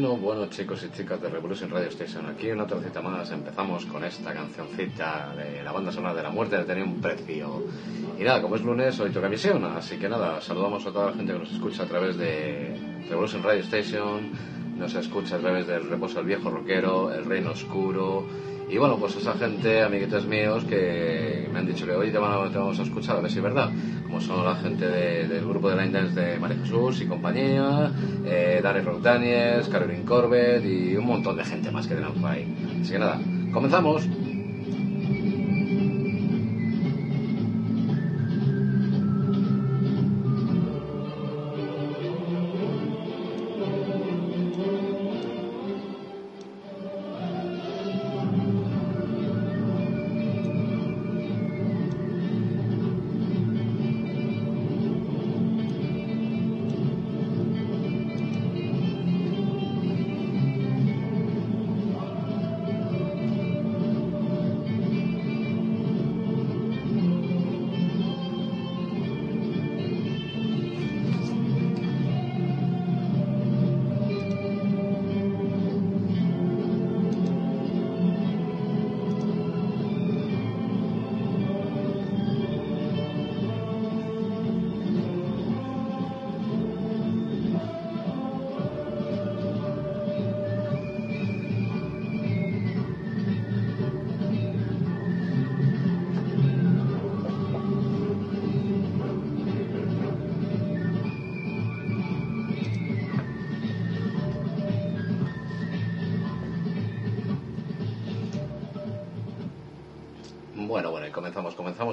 Bueno, bueno, chicos y chicas de Revolution Radio Station, aquí una otra cita más. Empezamos con esta cancioncita de la banda sonora de la muerte de tener un precio. Y nada, como es lunes, hoy toca misión, así que nada, saludamos a toda la gente que nos escucha a través de Revolution Radio Station, nos escucha a través del Reposo del Viejo Rockero, El Reino Oscuro. Y bueno, pues esa gente, amiguitos míos, que me han dicho que hoy te, van te vamos a escuchar, a ver si es verdad. Como son la gente de- del grupo de Line Dance de María Jesús y compañía, eh, Dani Rock Daniels, Caroline Corbett y un montón de gente más que tenemos por ahí. Así que nada, comenzamos.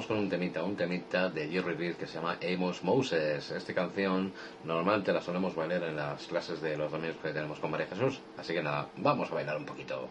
Con un temita, un temita de Jerry Reed que se llama Amos Moses. Esta canción normalmente la solemos bailar en las clases de los domingos que tenemos con María Jesús. Así que nada, vamos a bailar un poquito.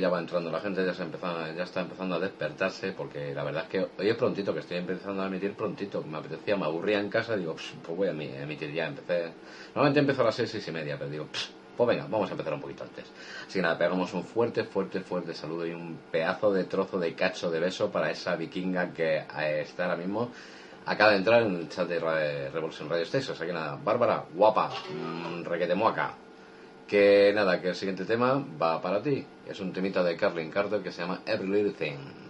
Ya va entrando la gente, ya, se empezó- ya está empezando a despertarse, porque la verdad es que hoy es prontito, que estoy empezando a emitir prontito, me apetecía, me aburría en casa, digo, "Pss, pues voy a emi- emitir ya, empecé, normalmente empiezo a las seis, seis y media, pero digo, "Pss, pues venga, vamos a empezar un poquito antes. Así que nada, pegamos un fuerte, fuerte, fuerte saludo y un pedazo de trozo de cacho de beso para esa vikinga que eh, está ahora mismo acaba de entrar en el chat de Revolution Radio Station. Así que nada, Bárbara, guapa, mm, requetemuaca. Que nada, que el siguiente tema va para ti. Es un temita de Carlin Carter que se llama Every Little Thing.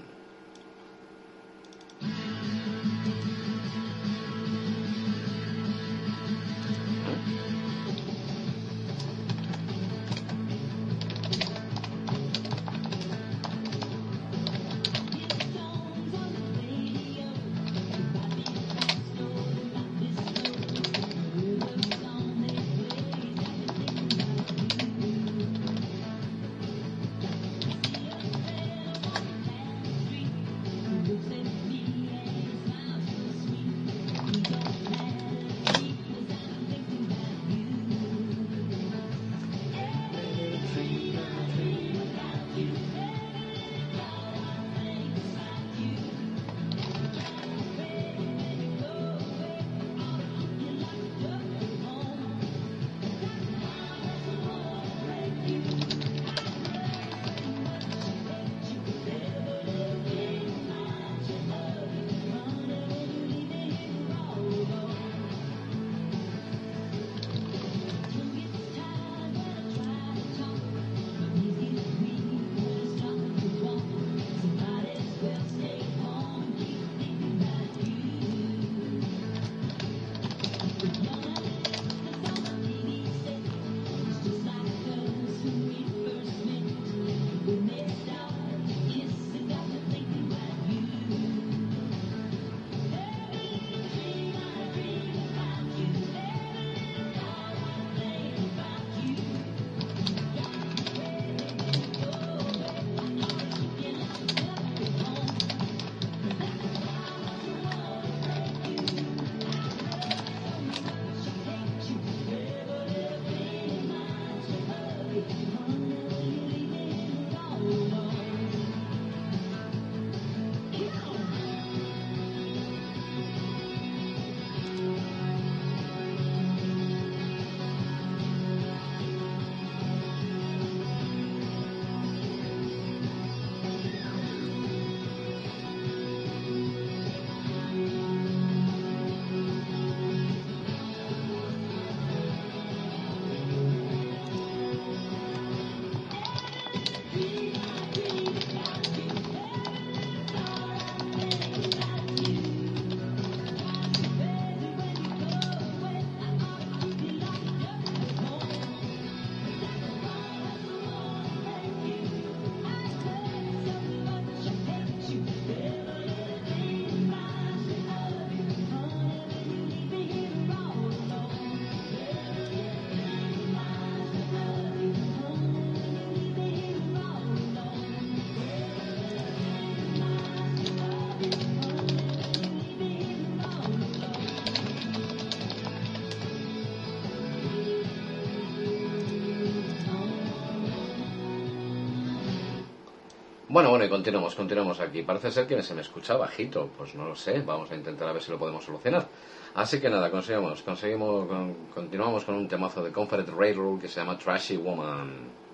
Bueno, y continuamos, continuamos aquí. Parece ser que se me escucha bajito, pues no lo sé, vamos a intentar a ver si lo podemos solucionar. Así que nada, conseguimos, conseguimos, con- continuamos con un temazo de Confederate Railroad que se llama Trashy Woman.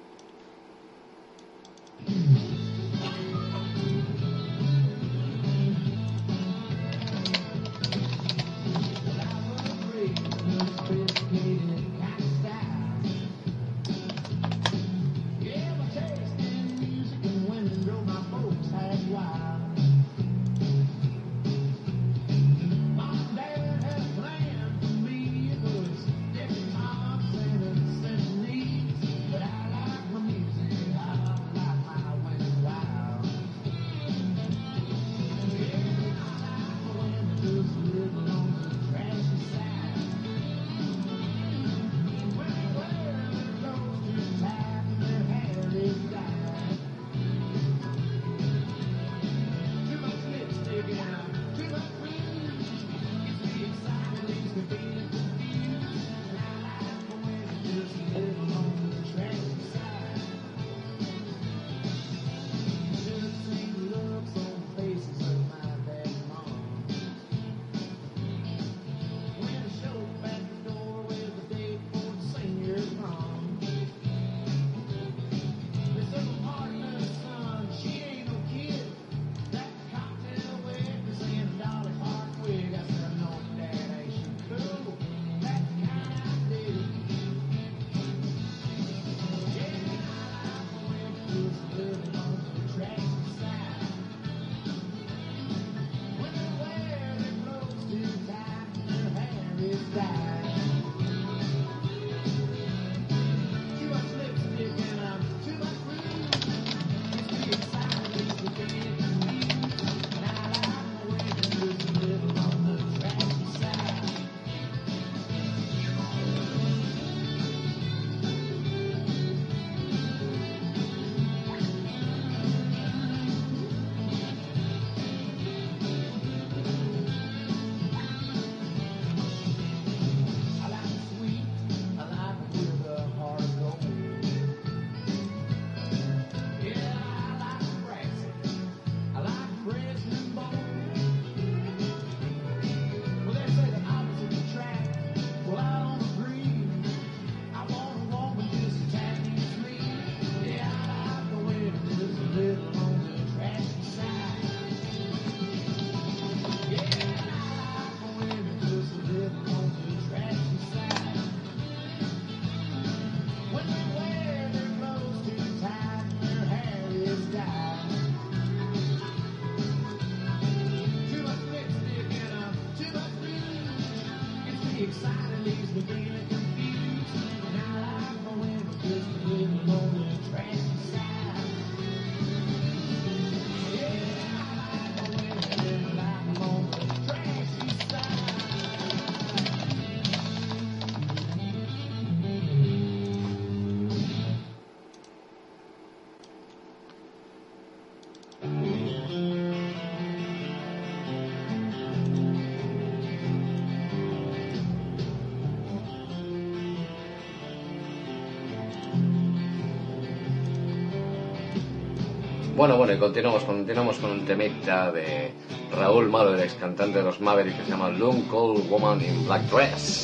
Bueno, bueno, y continuamos, continuamos con un temita de Raúl Malo, el ex cantante de los Mavericks, que se llama Long Cold Woman in Black Dress.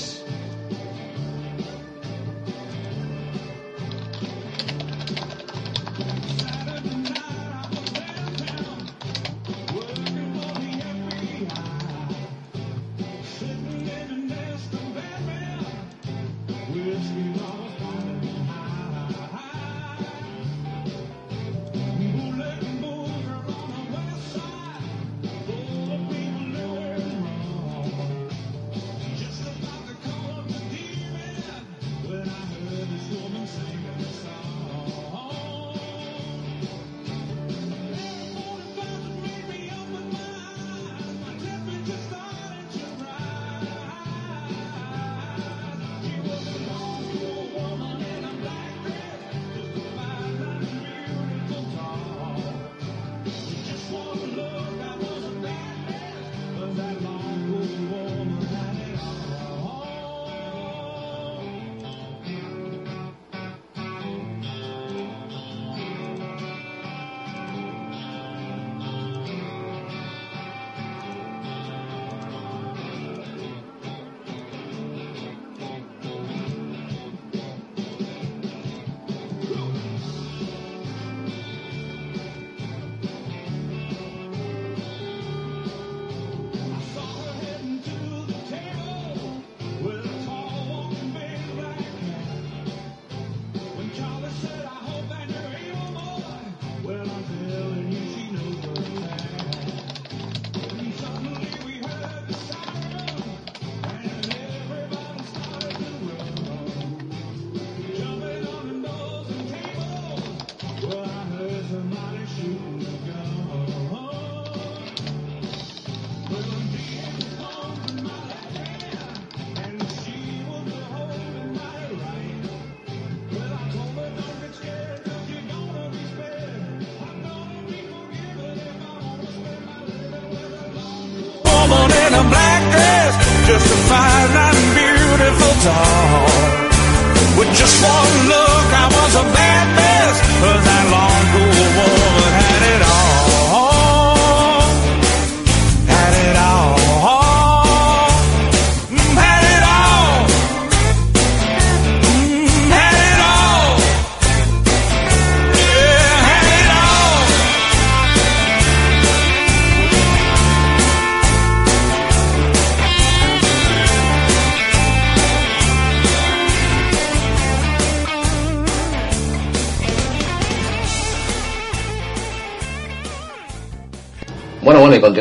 all with just one look.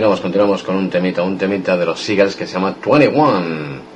continuamos, continuamos con un temita, un temita de los Seagulls que se llama 21.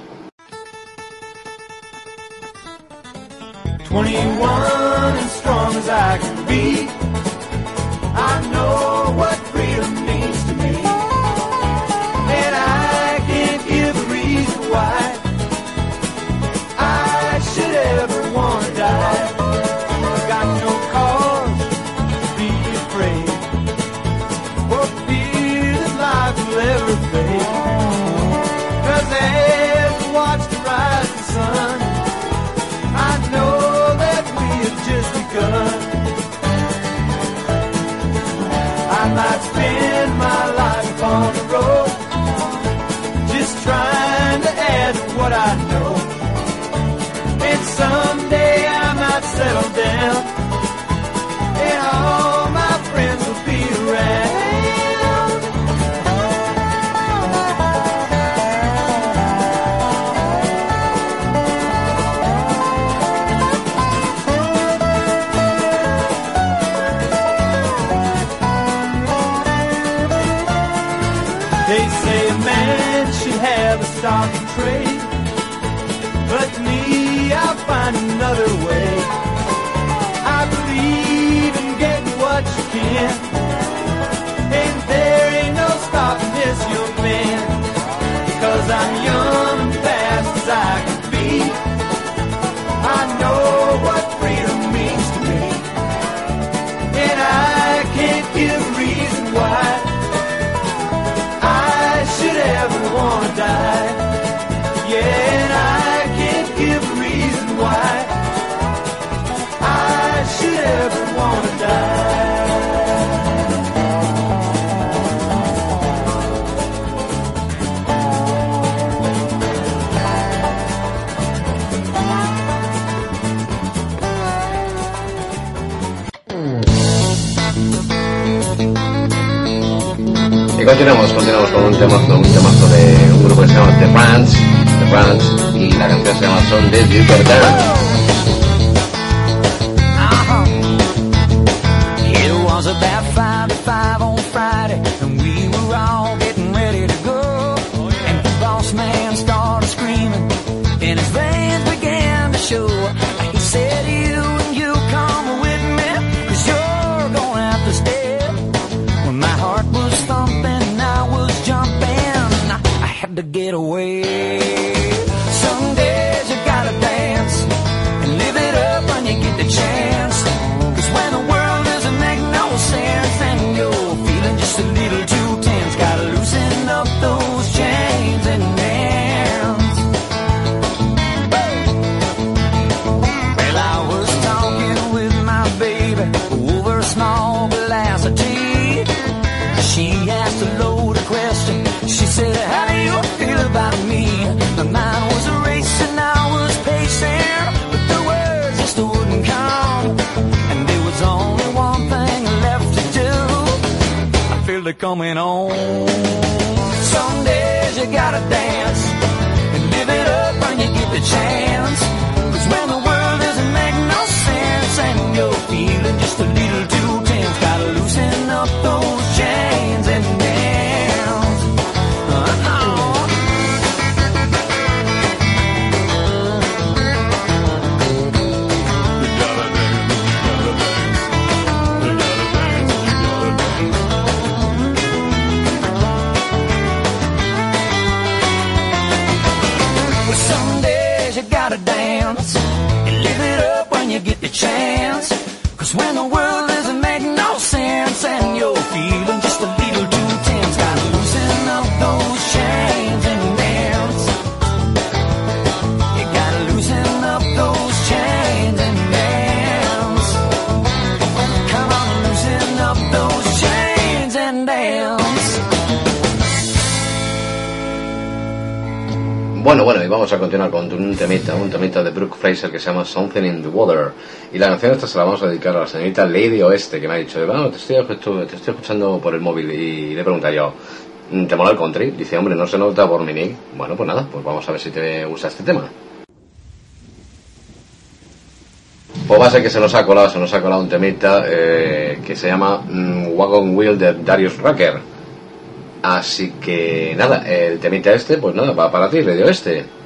they're coming on. Some days you gotta dance and live it up when you get the chance. Cause when the world doesn't make no sense and you're feeling just a little too tense, gotta loosen up those. chance. Cause when the Bueno, bueno, y vamos a continuar con un temita, un temita de Brooke Fraser que se llama Something in the Water. Y la canción esta se la vamos a dedicar a la señorita Lady Oeste, que me ha dicho, bueno, te estoy, escuchando por el móvil. Y le pregunta yo, ¿te mola el country? Dice, hombre, no se nota por mi nick. Bueno, pues nada, pues vamos a ver si te gusta este tema. Pues va a ser que se nos ha colado, se nos ha colado un temita eh, que se llama mm, Wagon Wheel de Darius Rucker. Así que nada, el temita este, pues nada, va para ti, Radio Este.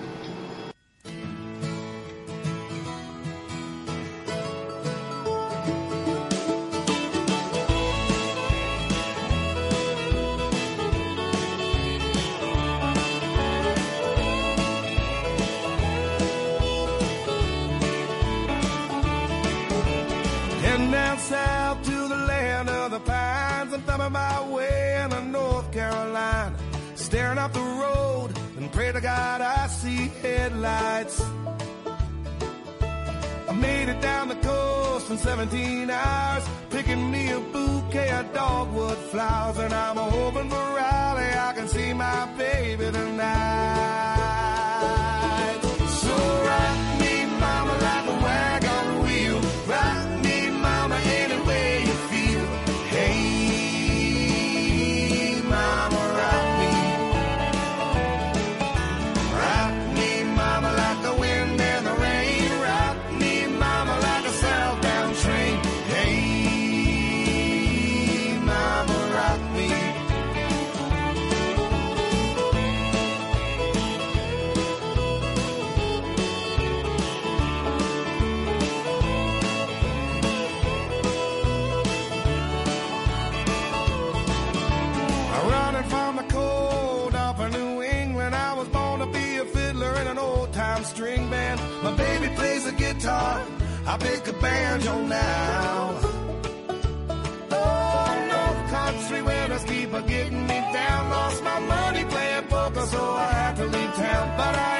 Guitar, I pick a banjo now. Oh, North Country winters keep a getting me down. Lost my money playing poker, so I had to leave town. But I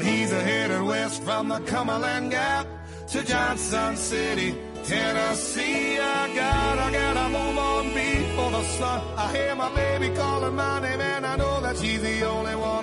But he's headed west from the Cumberland Gap to Johnson City, Tennessee. I gotta, gotta move on before the sun. I hear my baby calling my name, and I know that she's the only one.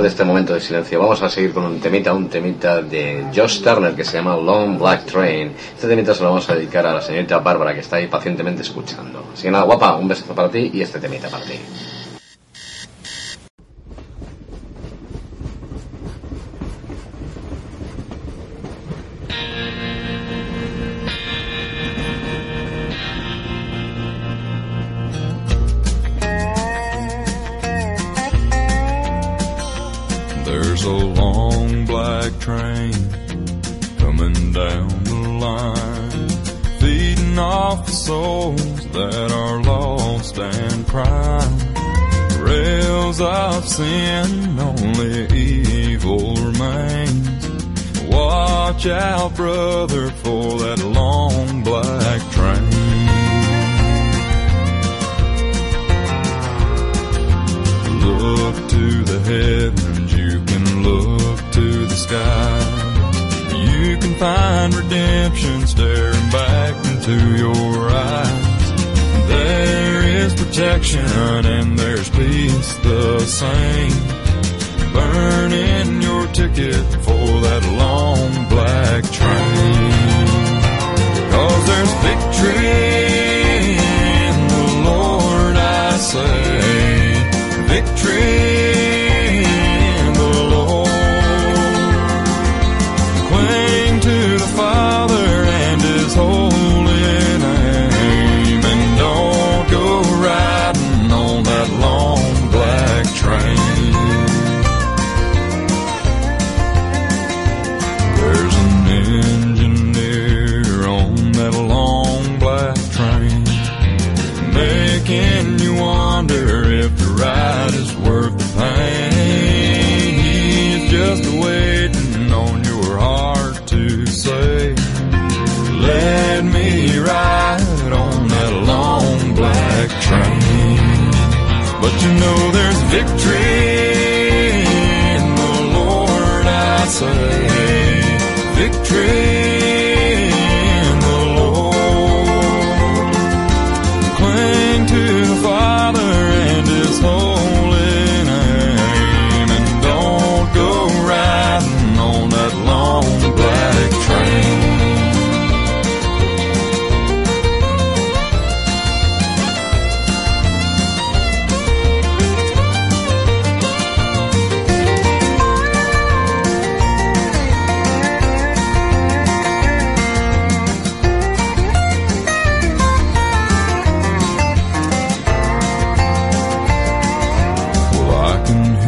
De este momento de silencio, vamos a seguir con un temita, un temita de Josh Turner que se llama Long Black Train. Este temita se lo vamos a dedicar a la señorita Bárbara que está ahí pacientemente escuchando. Así que nada, guapa, un besazo para ti y este temita para ti.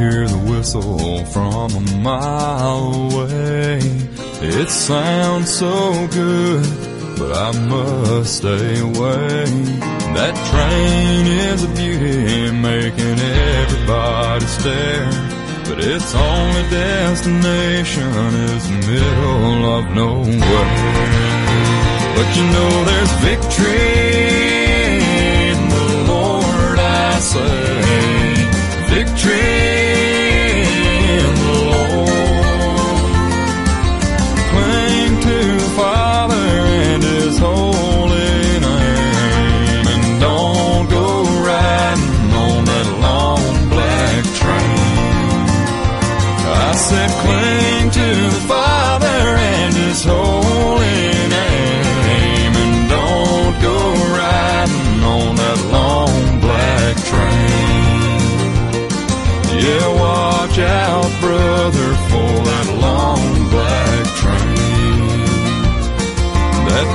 Hear the whistle from a mile away. It sounds so good, but I must stay away. That train is a beauty, making everybody stare. But its only destination is the middle of nowhere. But you know there's victory in the Lord, I say. Victory brother, for that long black train. That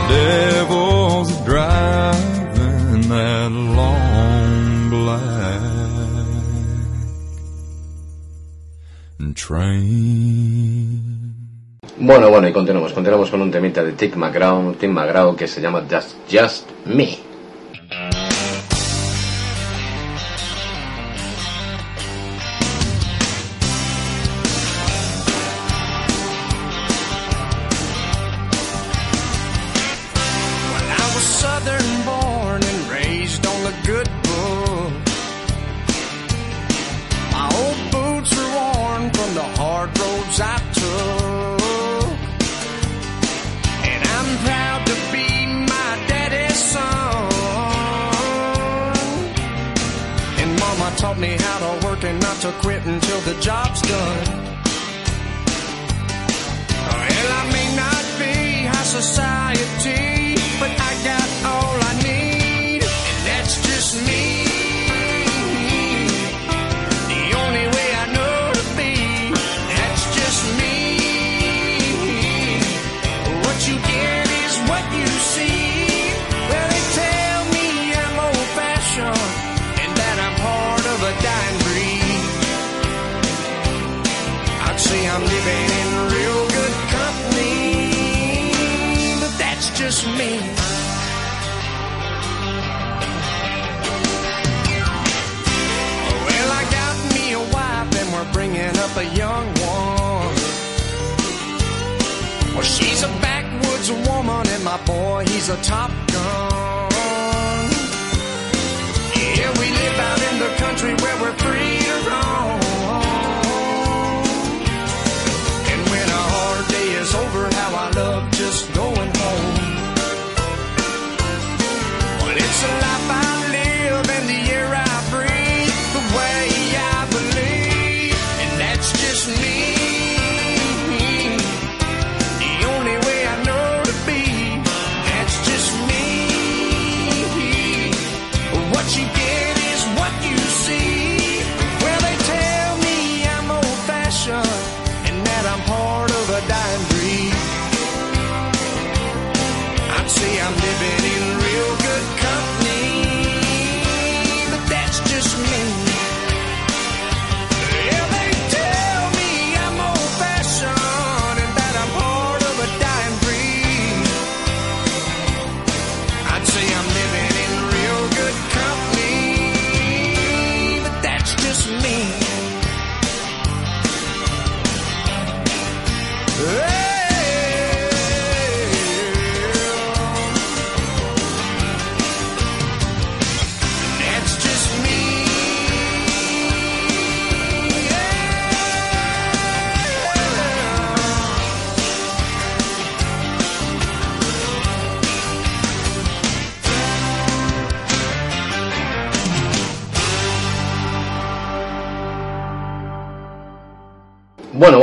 that long black train. Bueno, bueno, y continuamos. Continuamos con un temita de Tim McGraw, Tim McGraw que se llama Just, Just Me.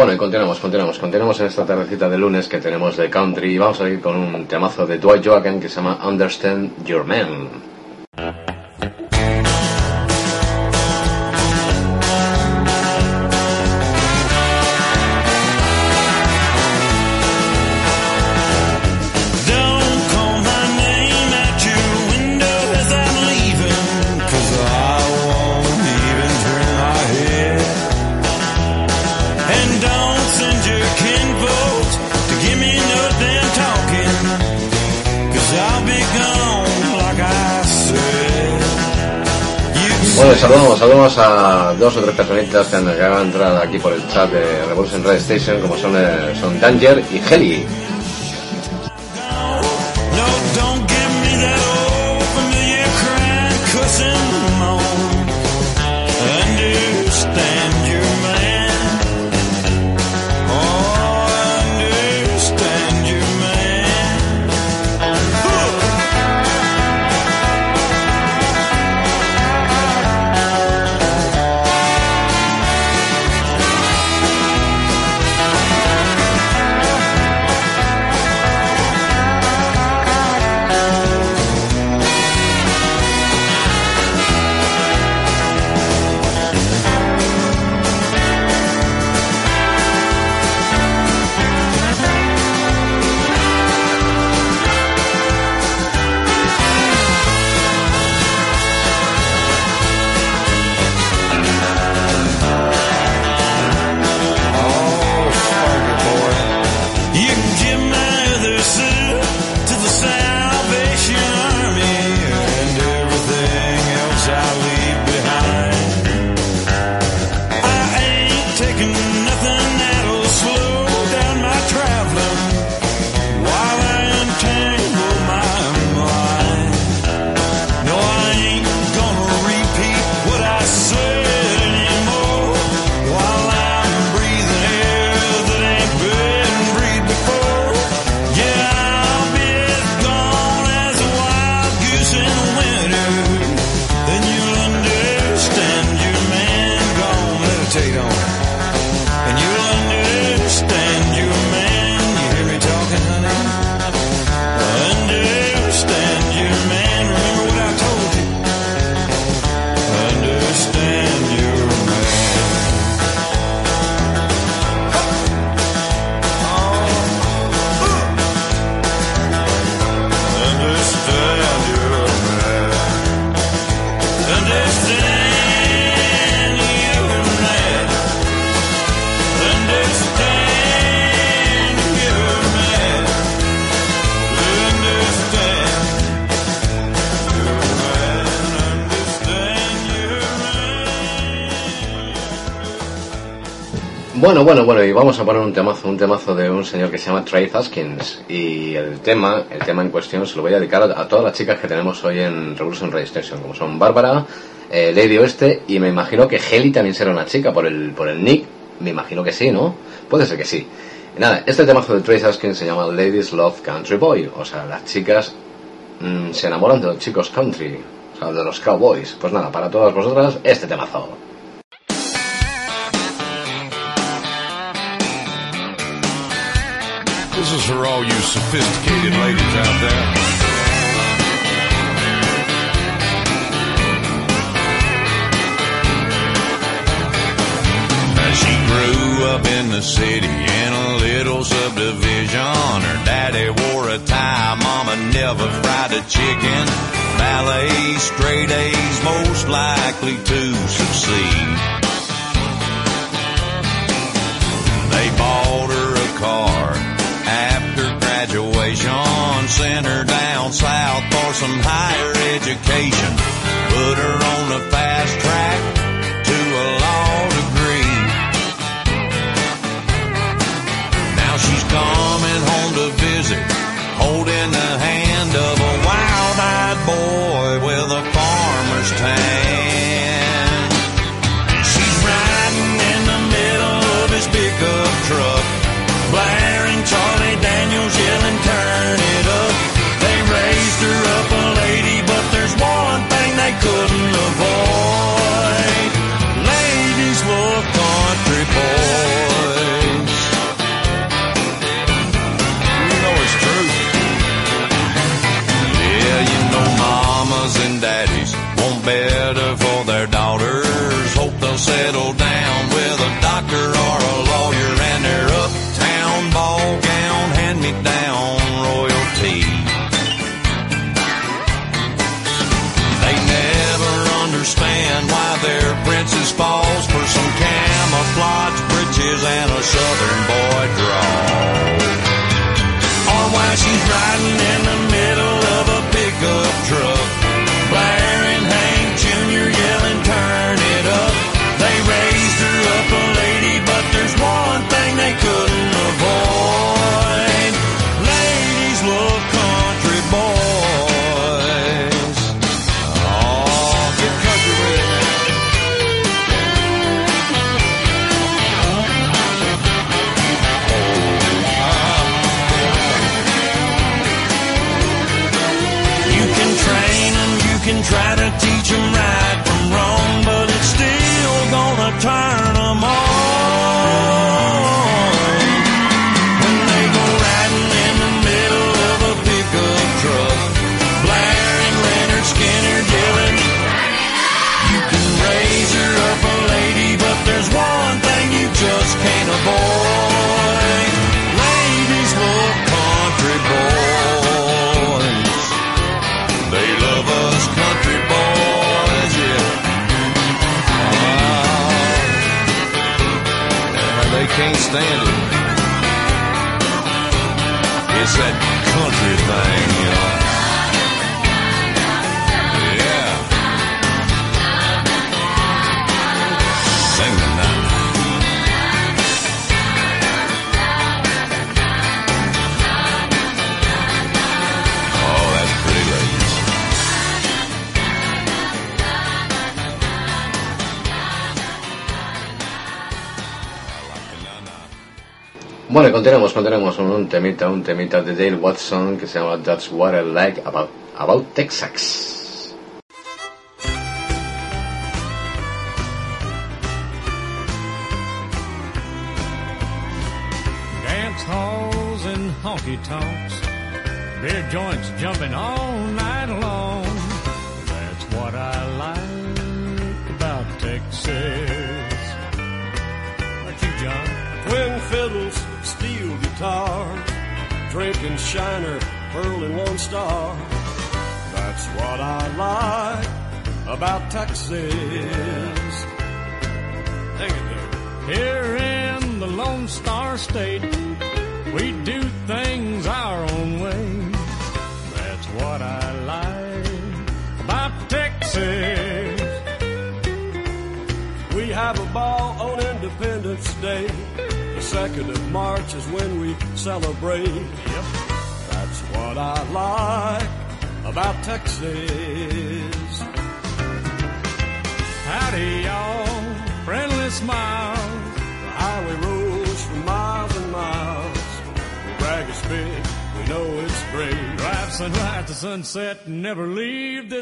Bueno, y continuamos, continuamos, continuamos en esta tardecita de lunes que tenemos de country y vamos a ir con un temazo de Dwight Joaquin que se llama Understand Your Man. Saludos a dos o tres personitas que han entrar aquí por el chat de Revolution Red Station, como son, eh, son Danger y Heli. Bueno, bueno, y vamos a poner un temazo, un temazo de un señor que se llama Trey Haskins. Y el tema, el tema en cuestión se lo voy a dedicar a, todas las chicas que tenemos hoy en Revolution Radio Station, como son Bárbara, eh, Lady Oeste, y me imagino que Heli también será una chica por el, por el nick. Me imagino que sí, ¿no? Puede ser que sí. Nada, este temazo de Trey Haskins se llama Ladies Love Country Boy. O sea, las chicas mm, se enamoran de los chicos country, o sea, de los cowboys. Pues nada, para todas vosotras, este temazo. This is for all you sophisticated ladies out there. She grew up in the city in a little subdivision. Her daddy wore a tie, mama never fried a chicken. Ballet, straight A's, most likely to succeed. Sent her down south for some higher education, put her on the Bueno, y continuamos, continuamos con un temita, un temita de Dale Watson que se llama That's What I Like About, about Texas.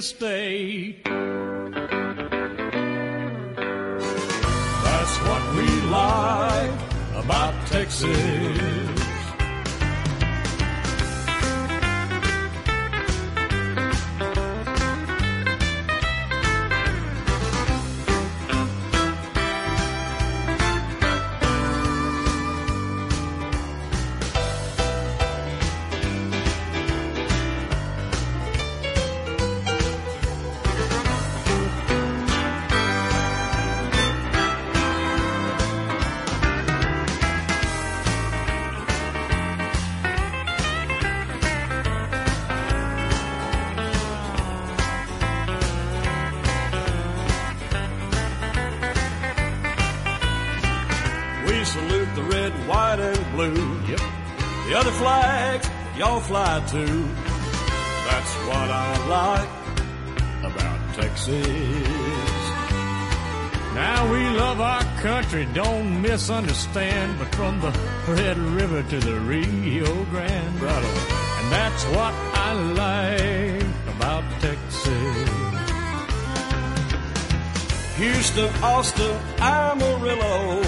Leave Red River to the Rio Grande. And that's what I like about Texas. Houston, Austin, Amarillo,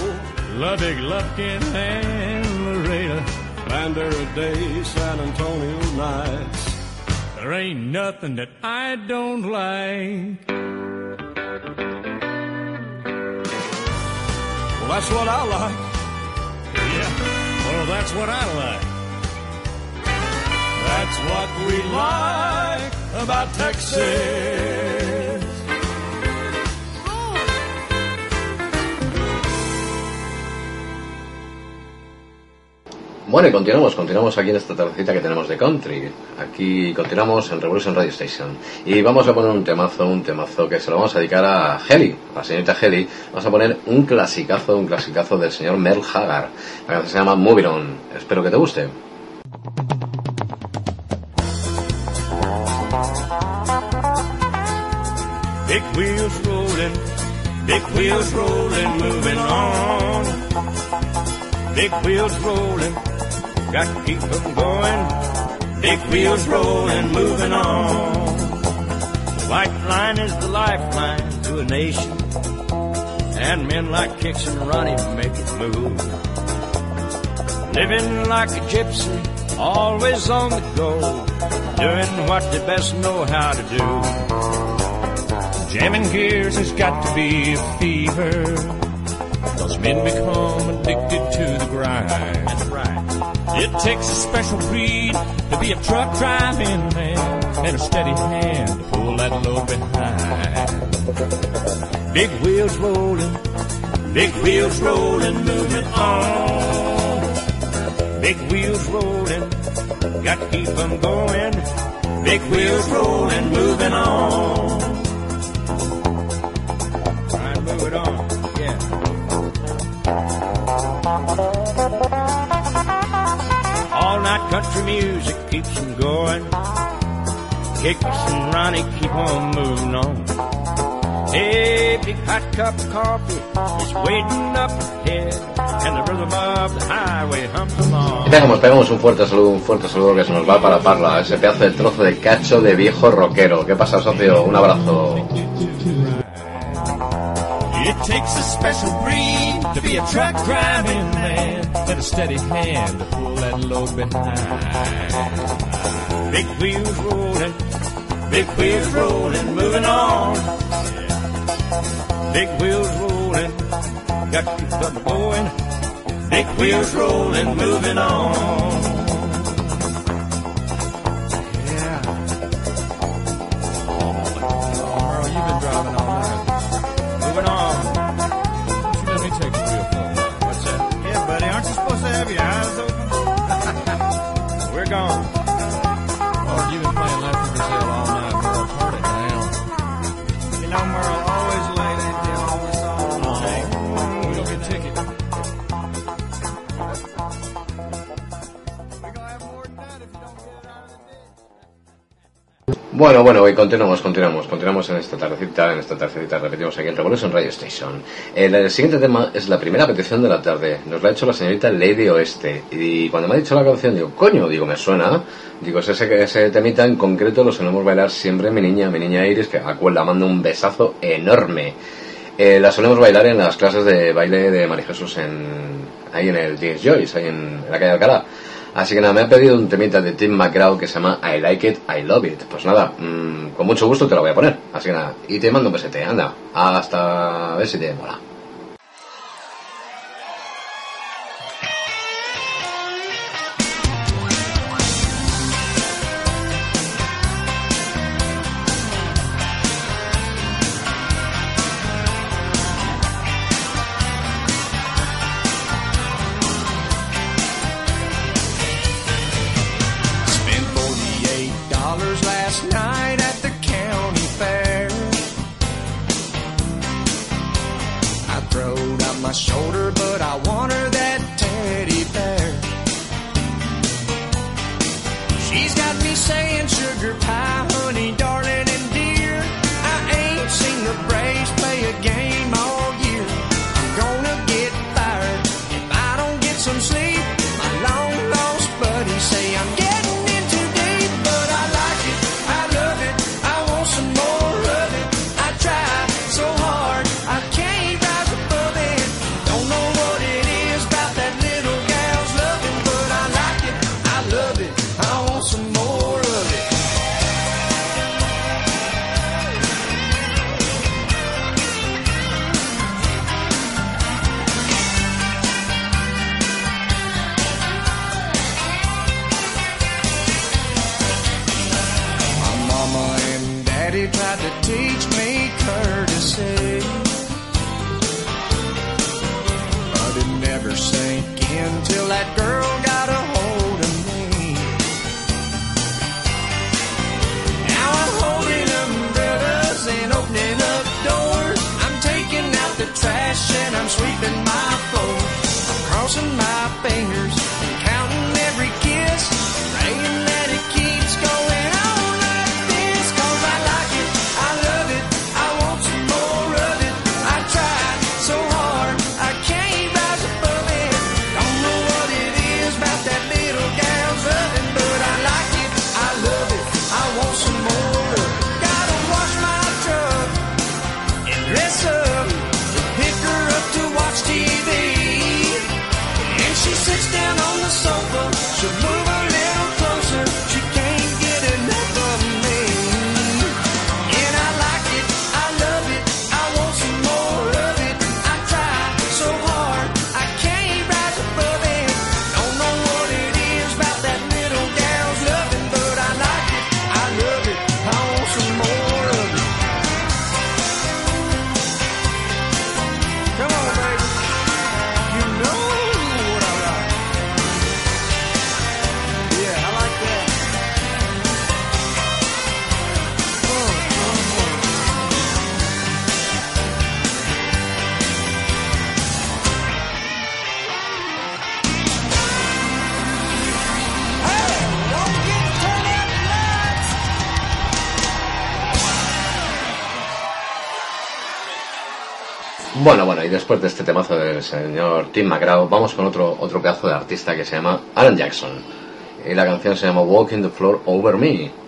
Lubbock, Lufkin, and Laredo. Bandera Day, San Antonio nights. There ain't nothing that I don't like. Well, that's what I like. Well, that's what I like. That's what we like about Texas. Bueno, y continuamos, continuamos aquí en esta tardecita que tenemos de country. Aquí continuamos en Revolution Radio Station. Y vamos a poner un temazo, un temazo que se lo vamos a dedicar a Heli, a la señorita Heli. Vamos a poner un clasicazo, un clasicazo del señor Merle Haggard. La canción se llama Moving. Espero que te guste. Got to keep them going. Big wheels rolling, moving on. The white line is the lifeline to a nation, and men like Kix and Ronnie make it move. Living like a gypsy, always on the go, doing what they best know how to do. Jamming gears has got to be a fever. Those men become addicted to the grind. That's right. It takes a special breed to be a truck driving man and a steady hand to pull that load behind. Big wheels rolling, big wheels rolling, moving on. Big wheels rolling, got to keep them going. Big wheels rolling, moving on. Country music keeps them going. Kicks and Ronnie keep on moving on. Hey, big hot cup of coffee is waiting up ahead, and the rhythm of the highway hums along. Y pegamos, pegamos un fuerte saludo, un fuerte saludo que se nos va para Parla, ese pedazo de trozo de cacho de viejo rockero. ¿Qué pasa, socio? Un abrazo. Takes a special breed to be a truck driving man and a steady hand to pull that load behind. Big wheels rolling, big wheels rolling, moving on. Big wheels rolling, got to keep them going. Big wheels rolling, moving on. Bueno, bueno, y continuamos, continuamos, continuamos en esta tardecita, en esta tardecita, repetimos aquí en Revolution Radio Station. Eh, el, siguiente tema es la primera petición de la tarde, nos la ha hecho la señorita Lady Oeste, y cuando me ha dicho la canción digo, coño, digo, me suena, digo, es ese, ese temita en concreto lo solemos bailar siempre mi niña, mi niña Iris, que a cual la mando un besazo enorme. Eh, la solemos bailar en las clases de baile de María Jesús ahí en el James Joyce, ahí en, en la calle Alcalá. Así que nada, me ha pedido un temita de Tim McGraw que se llama I Like It, I Love It. Pues nada, mm, con mucho gusto te lo voy a poner. Así que nada, y te mando un besete, anda. Hasta a ver si te mola. saying sugar pie. señor Tim McGraw, vamos con otro, otro pedazo de artista que se llama Alan Jackson. Y la canción se llama Walking the Floor Over Me.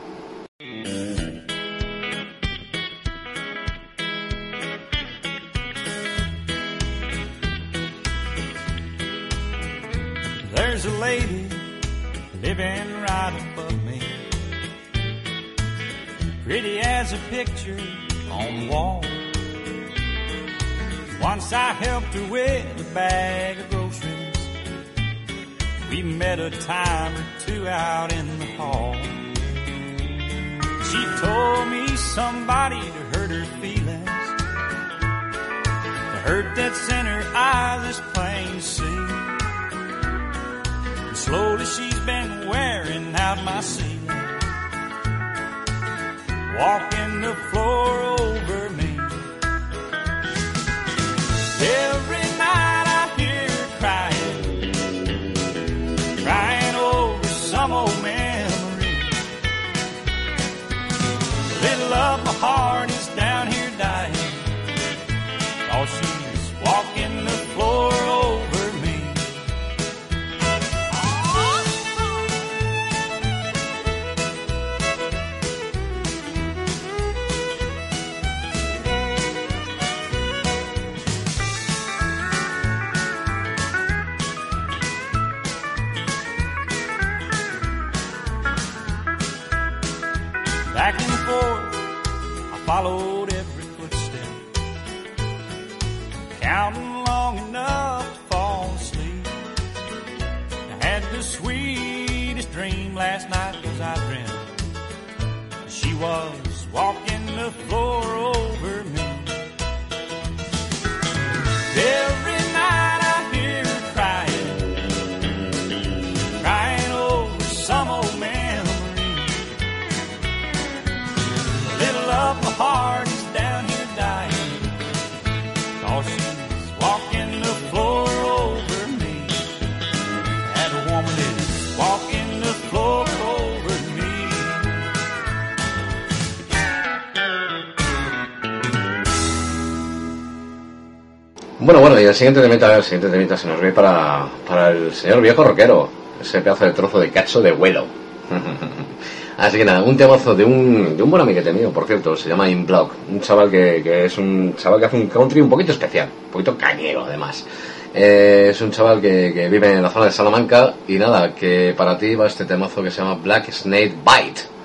Bueno, bueno, y el siguiente temita, el siguiente temita se nos ve para, para el señor viejo rockero, ese pedazo de trozo de cacho de vuelo. Así que nada, un temazo de un, de un buen amiguete mío, por cierto, se llama Inblock, un chaval que, que es un chaval que hace un country un poquito especial, un poquito cañero además. Eh, es un chaval que, que vive en la zona de Salamanca y nada, que para ti va este temazo que se llama Black Snake Bite.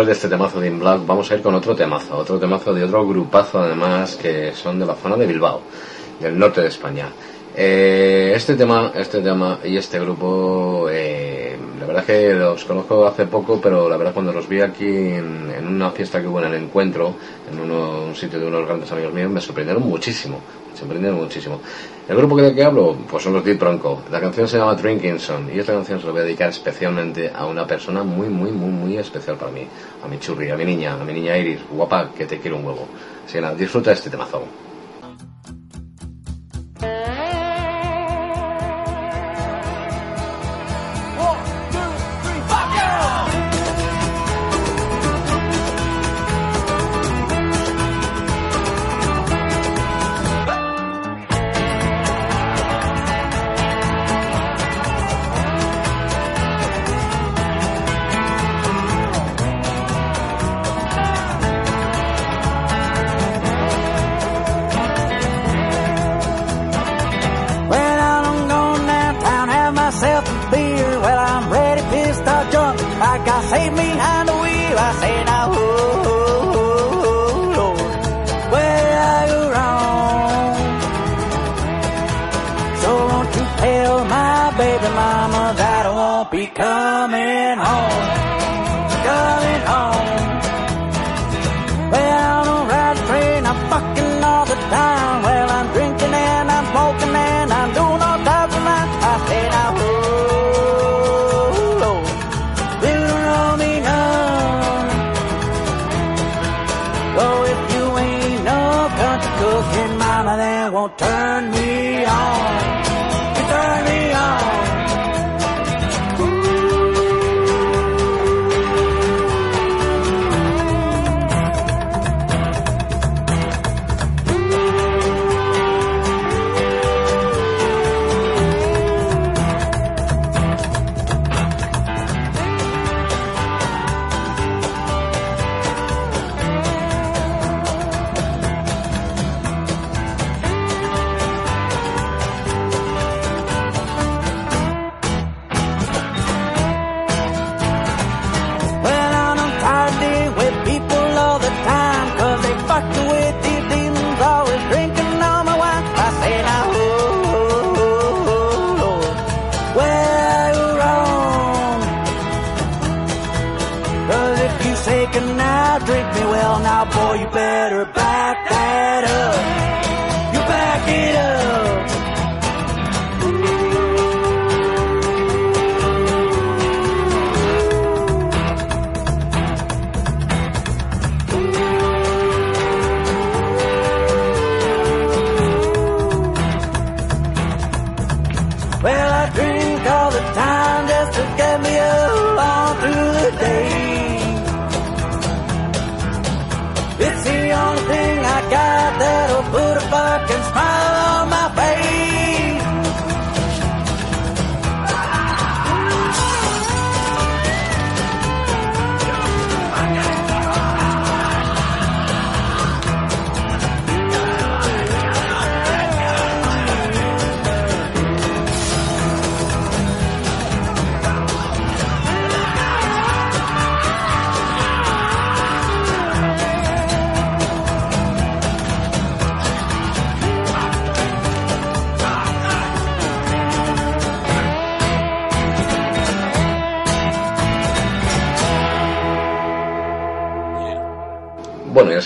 Después de este temazo de In Black, vamos a ir con otro temazo, otro temazo de otro grupazo además que son de la zona de Bilbao, del norte de España. Eh, este tema, este tema y este grupo, eh, la verdad que los conozco hace poco, pero la verdad cuando los vi aquí en, una fiesta que hubo en el encuentro, en un sitio de unos grandes amigos míos, me sorprendieron muchísimo, me sorprendieron muchísimo. El grupo que de que hablo, pues son los Deep Bronco. La canción se llama Drinkinson y esta canción se la voy a dedicar especialmente a una persona muy, muy, muy, muy especial para mí, a mi churri, a mi niña, a mi niña Iris, guapa, que te quiero un huevo. Así que disfruta este temazo.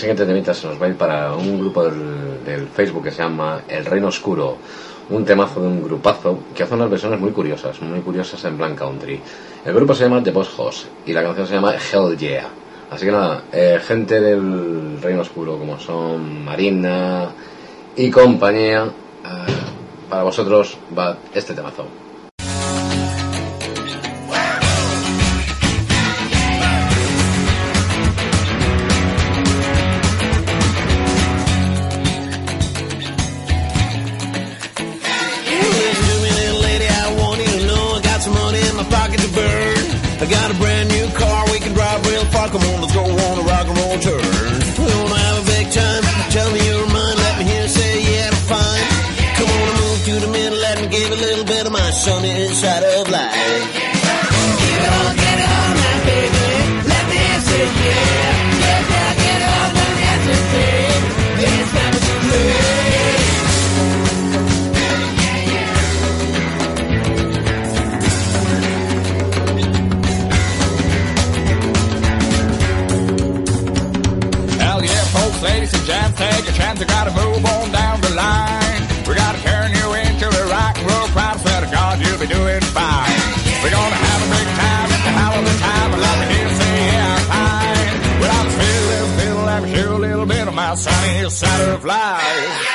Siguiente temita se nos va a ir para un grupo del, Facebook que se llama El Reino Oscuro. Un temazo de un grupazo que hace unas versiones muy curiosas, muy curiosas en Blanc Country. El grupo se llama The Boss Hoss y la canción se llama Hell Yeah. Así que nada, eh, gente del Reino Oscuro como son Marina y compañía, eh, para vosotros face a chance, take a chance, you gotta move on down the line. We gotta turn you into a rock and roll crowd, swear to God you'll be doing fine. We're gonna have a big time, at the hell of a time, but let me hear you say yeah, I'm fine. Well, I'm let me show a little bit of my sunny side of life.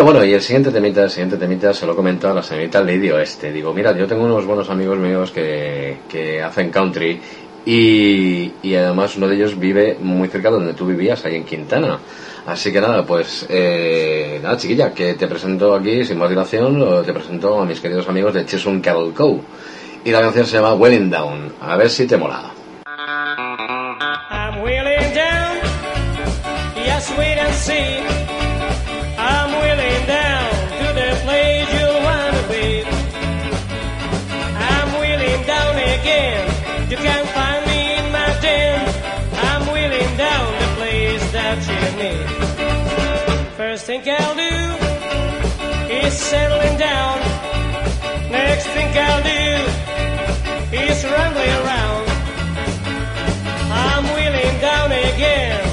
Bueno, bueno, y el siguiente temita, el siguiente temita se lo comenta a la señorita Lady Oeste. Digo, mira, yo tengo unos buenos amigos míos que, que hacen country y, y además uno de ellos vive muy cerca de donde tú vivías, ahí en Quintana. Así que nada, pues eh, nada, chiquilla, que te presento aquí, sin más dilación, te presento a mis queridos amigos de Chesun Cattle Co. Y la canción se llama Welling Down. A ver si te mola. I'm down, yes, see. First thing I'll do is settling down. Next thing I'll do is rambling around. I'm wheeling down again.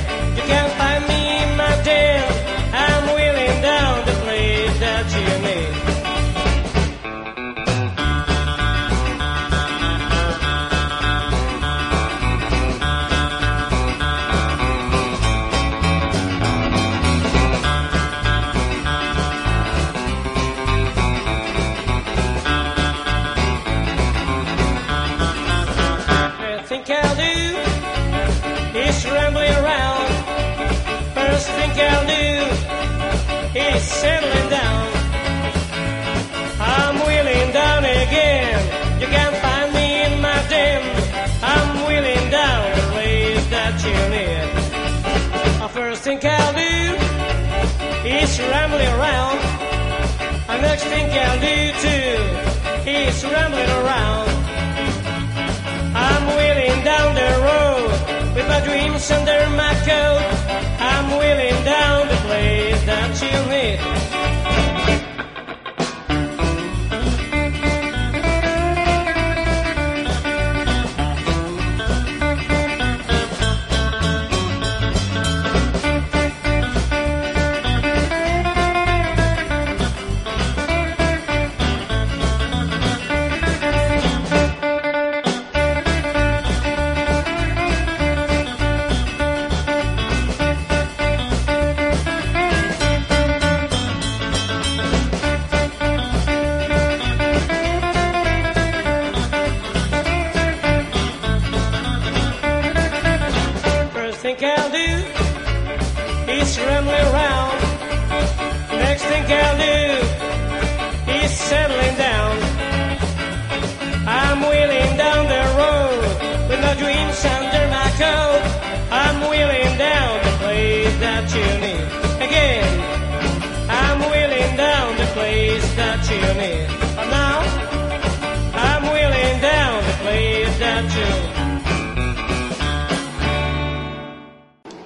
I'll do is settling down. I'm wheeling down again. You can't find me in my den. I'm wheeling down the place that you need. Uh, First thing I'll do is rambling around. And next thing I'll do too is rambling around. I'm wheeling down the road with my dreams under my coat. I'm wheeling down the place that you need.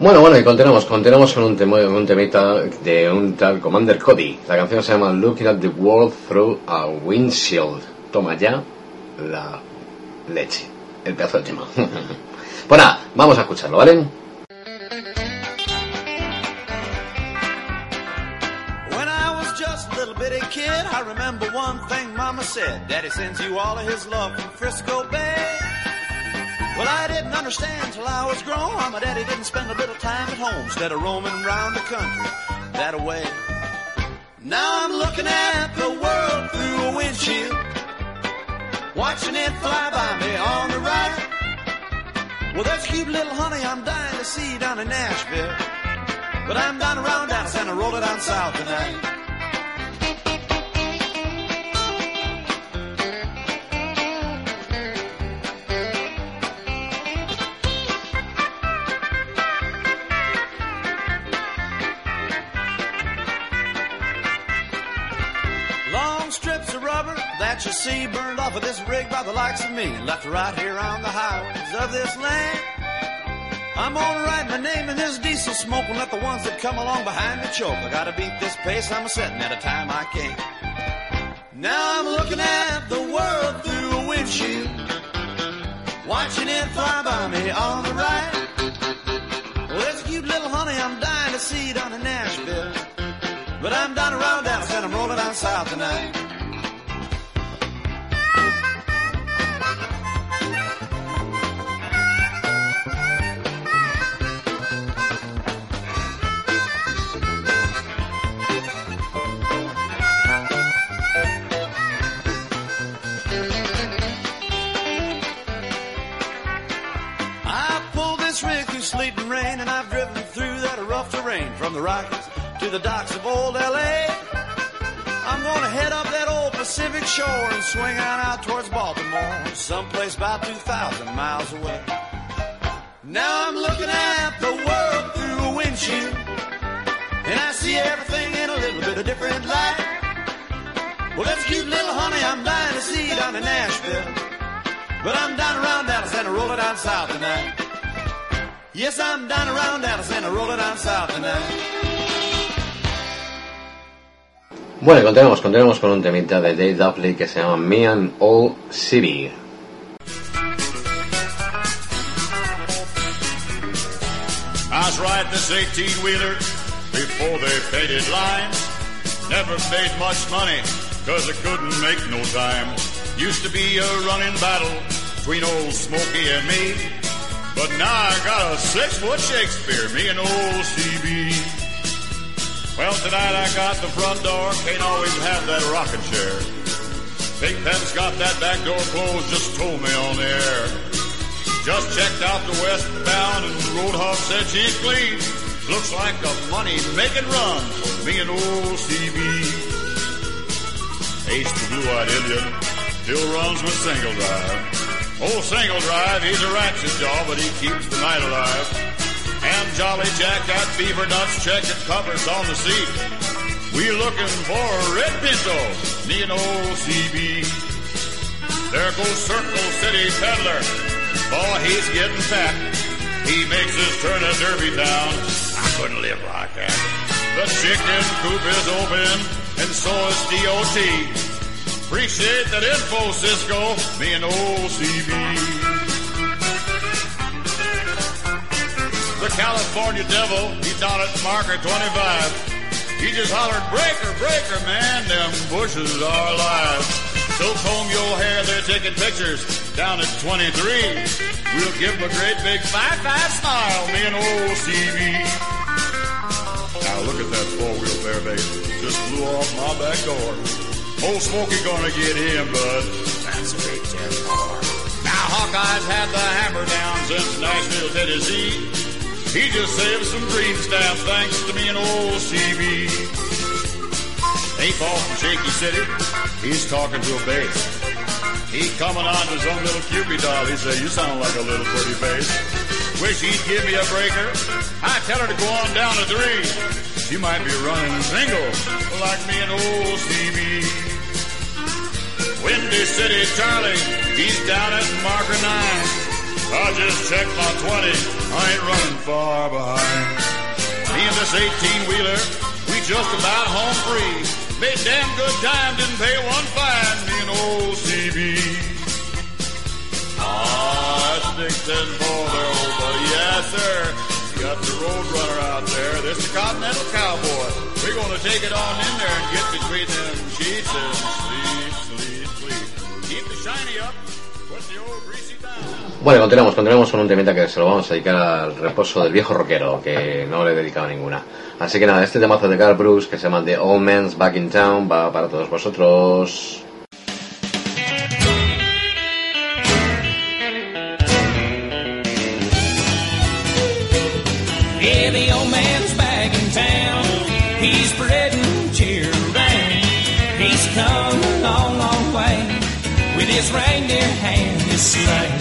Bueno, bueno, y continuamos, continuamos con un, tema, un temita de un tal Commander Cody. La canción se llama Looking at the World Through a Windshield. Toma ya la leche. El pedazo de tema. pues nada, vamos a escucharlo, ¿vale? Kid, I remember one thing Mama said. Daddy sends you all of his love from Frisco Bay. Well, I didn't understand till I was grown my daddy didn't spend a little time at home instead of roaming around the country that away. Now I'm looking at the world through a windshield, watching it fly by me on the right. Well, there's a cute little honey I'm dying to see down in Nashville. But I'm down around Dallas and roll it down south tonight. See burned off of this rig by the likes of me, and left right here on the highways of this land. I'm gonna write my name in this diesel smoke and let the ones that come along behind me choke. I gotta beat this pace I'm a setting at a time I can't. Now I'm looking at the world through a windshield, watching it fly by me on the right. Well, there's a cute little honey I'm dying to see down in Nashville. But I'm down around Dallas and I'm rolling down south tonight. From the Rockies to the docks of old LA. I'm gonna head up that old Pacific shore and swing on out towards Baltimore, someplace about 2,000 miles away. Now I'm looking at the world through a windshield, and I see everything in a little bit of different light. Well, that's a cute little honey I'm dying to see down in Nashville. But I'm down around Dallas and I roll it down south tonight. Yes, I'm down around Dallas and I roll it down south tonight. Bueno, continuamos, continuamos con un temita de Dave Dudley que se llama Me and Old CB. I was riding this 18 wheeler before they painted lines. Never made much money cause I couldn't make no time. Used to be a running battle between old Smokey and me. But now I got a six foot Shakespeare, me and old CB. Well, tonight I got the front door, can't always have that rocking chair. Big Pim's got that back door closed, just told me on the air. Just checked out the westbound and Roadhog said she's clean. Looks like a money making run for me and old CB. Ace the blue-eyed Indian still runs with single drive. Old single drive, he's a ratchet jaw, but he keeps the night alive. And Jolly Jack got beaver nuts checking covers on the seat. We're looking for a red pinto, me and old CB. There goes Circle City Peddler. Boy, he's getting fat. He makes his turn at Derby Town. I couldn't live like that. The chicken coop is open, and so is DOT. Appreciate that info, Cisco, me and old CB. The California Devil, he down at marker 25. He just hollered, breaker, breaker, man, them bushes are alive. So comb your hair, they're taking pictures down at 23. We'll give them a great big five-five smile, me and old CB. Now look at that four-wheel barebase. Just blew off my back door. Old Smokey gonna get him, bud. That's a big ten car. Now Hawkeye's had the hammer down since Nashville, Tennessee. He just saved some green stamps thanks to me and old CB. Eight ball from Shaky City. He's talking to a bass. He coming on to some little Cupid doll. He said, you sound like a little pretty face. Wish he'd give me a breaker. I tell her to go on down to three. She might be running single like me and old CB. Windy City Charlie, he's down at marker nine. I just checked my 20. I ain't running far behind. Me and this 18 wheeler, we just about home free. Made damn good time, didn't pay one fine. Me and old CB. Ah, that's Dixon Paul there, old buddy. Yes, sir. Got the road runner out there. This is Continental Cowboy. We're gonna take it on in there and get between them sheets and Bueno, continuamos, continuamos con un temita que se lo vamos a dedicar al reposo del viejo rockero, que no le he dedicado ninguna. Así que nada, este temazo de Carl Brooks que se llama The Old Man's Back in Town va para todos vosotros. His reindeer and his sleigh.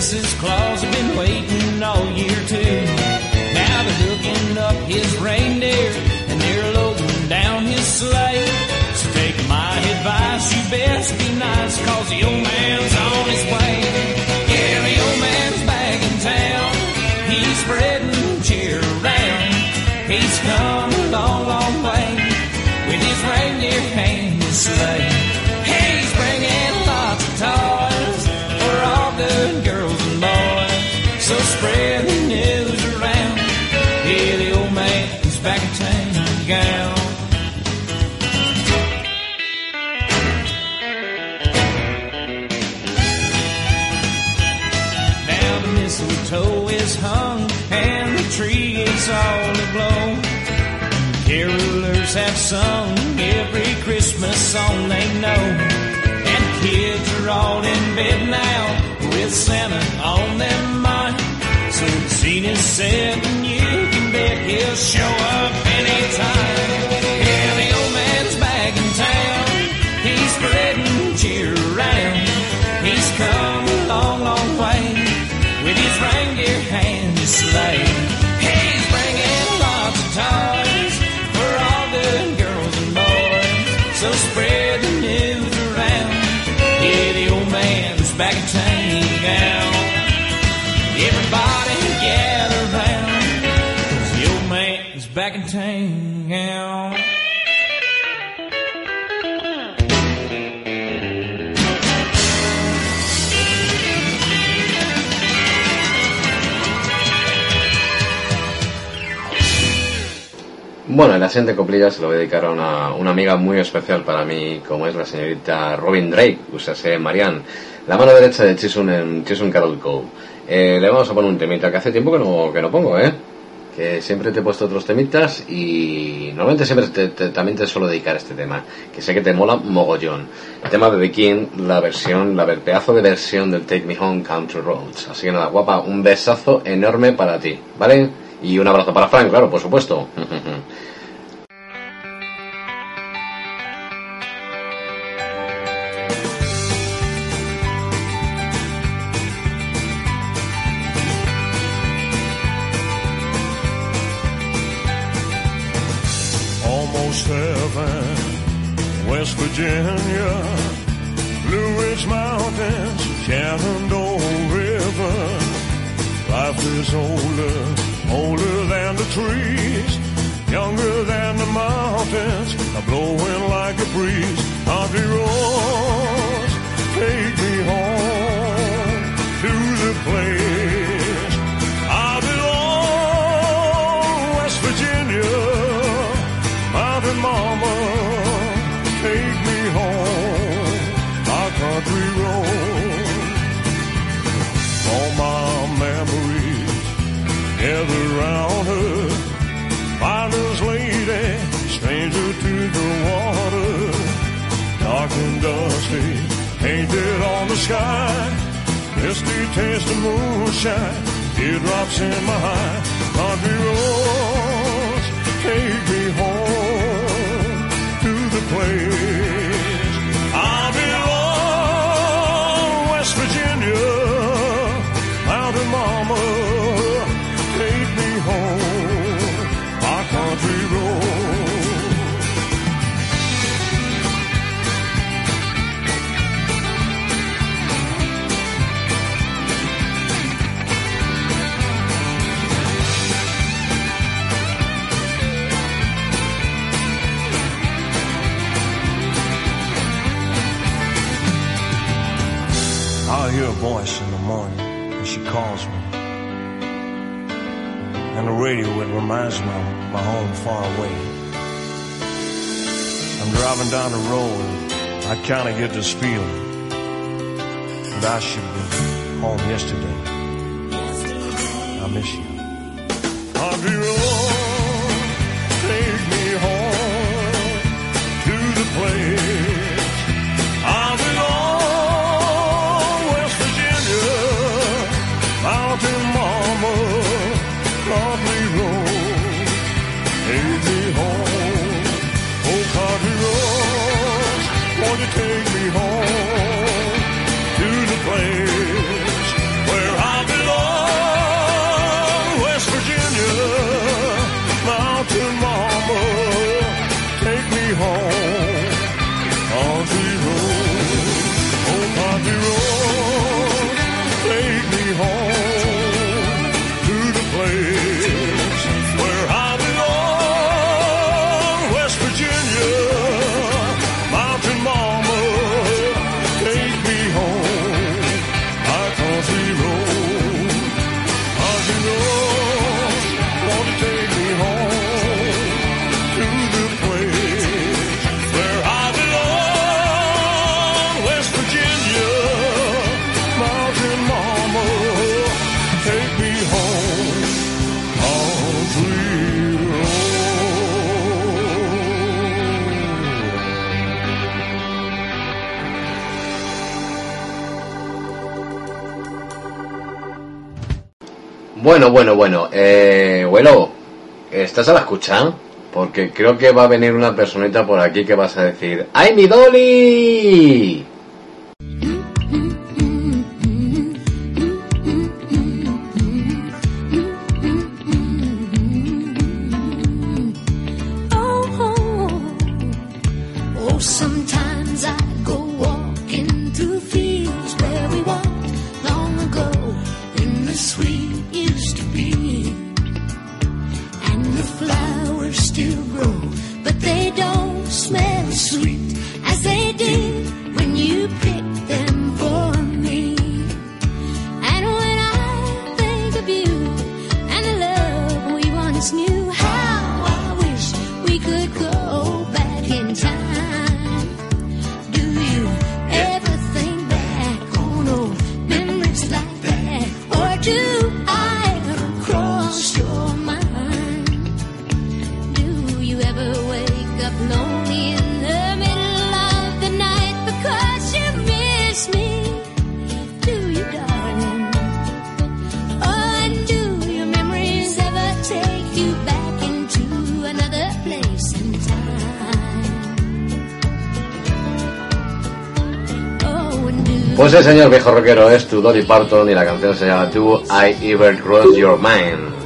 Mrs. Claus have been waiting all year too. Now they're hooking up his reindeer and they're loading down his sleigh. So take my advice, you best be nice, cause the old man's Christmas song they know. And kids are all in bed now with Santa on their mind. So set and you can bet he'll show up anytime. Yeah, the old man's back in town. He's spreading cheer around. He's come a long, long way with his reindeer and his sleigh. Bueno, la siguiente coplilla se lo voy a dedicar a una, amiga muy especial para mí, como es la señorita Robin Drake, usase Marianne, la mano derecha de Chisholm en Chisholm Carol Cove. Eh, le vamos a poner un temita que hace tiempo que no, que no pongo, ¿eh? Que siempre te he puesto otros temitas y normalmente siempre te- te- también te suelo dedicar este tema, que sé que te mola mogollón. El tema de The King, la versión, la pedazo de versión del Take Me Home Country Roads. Así que nada, guapa, un besazo enorme para ti, ¿vale? Y un abrazo para Frank, claro, por supuesto. West Virginia, Blue Ridge Mountains, Shenandoah River. Life is older, older than the trees, younger than the mountains, blowing like a breeze. Country roads, sky, misty taste of moonshine, teardrops in my eye, country roads, take me home to the place voice in the morning and she calls me. And the radio, it reminds me of my home far away. I'm driving down the road, and I kinda get this feeling that I should be home yesterday. I miss you. Bueno, bueno, bueno. Eh, bueno, ¿estás a la escucha? Porque creo que va a venir una personita por aquí que vas a decir ¡Ay, mi Dolly! señor viejo rockero es tu Dolly Parton y la canción se llama Do I Ever Cross Your Mind.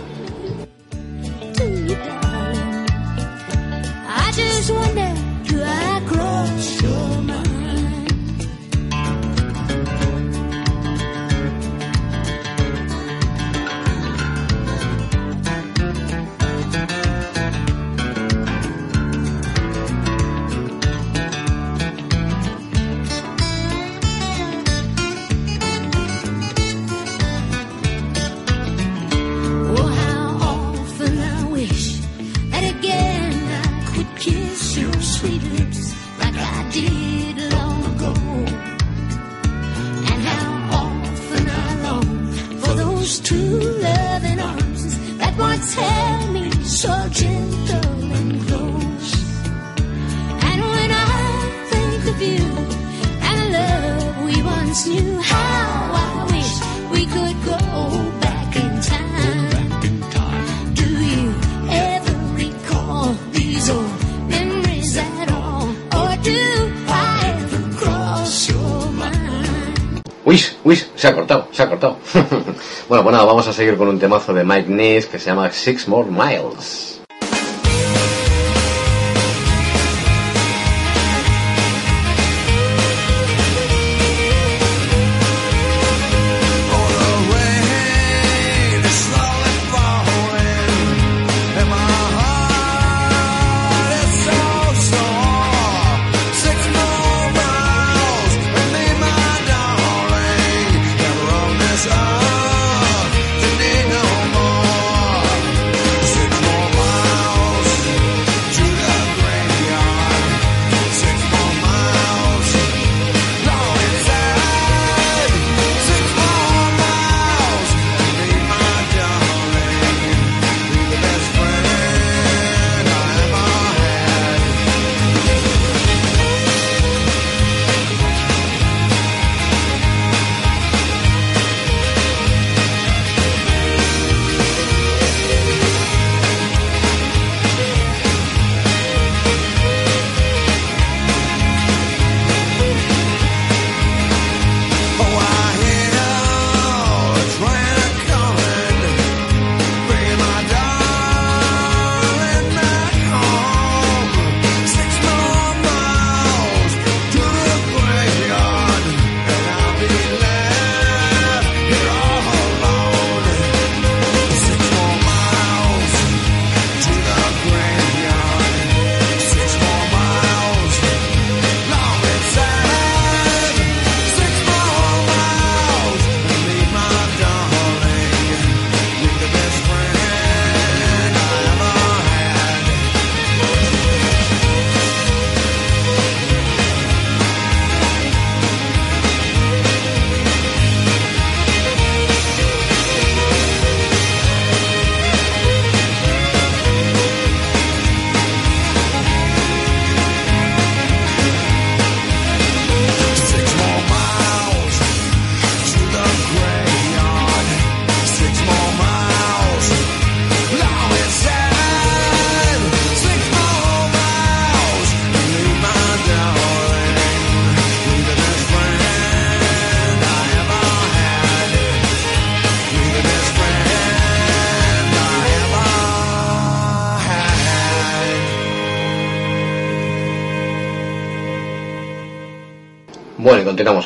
a seguir con un temazo de Mike Nice que se llama Six More Miles.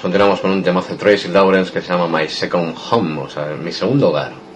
continuamos con un temazo de Tracy Lawrence que se llama My Second Home, o sea, mi segundo hogar.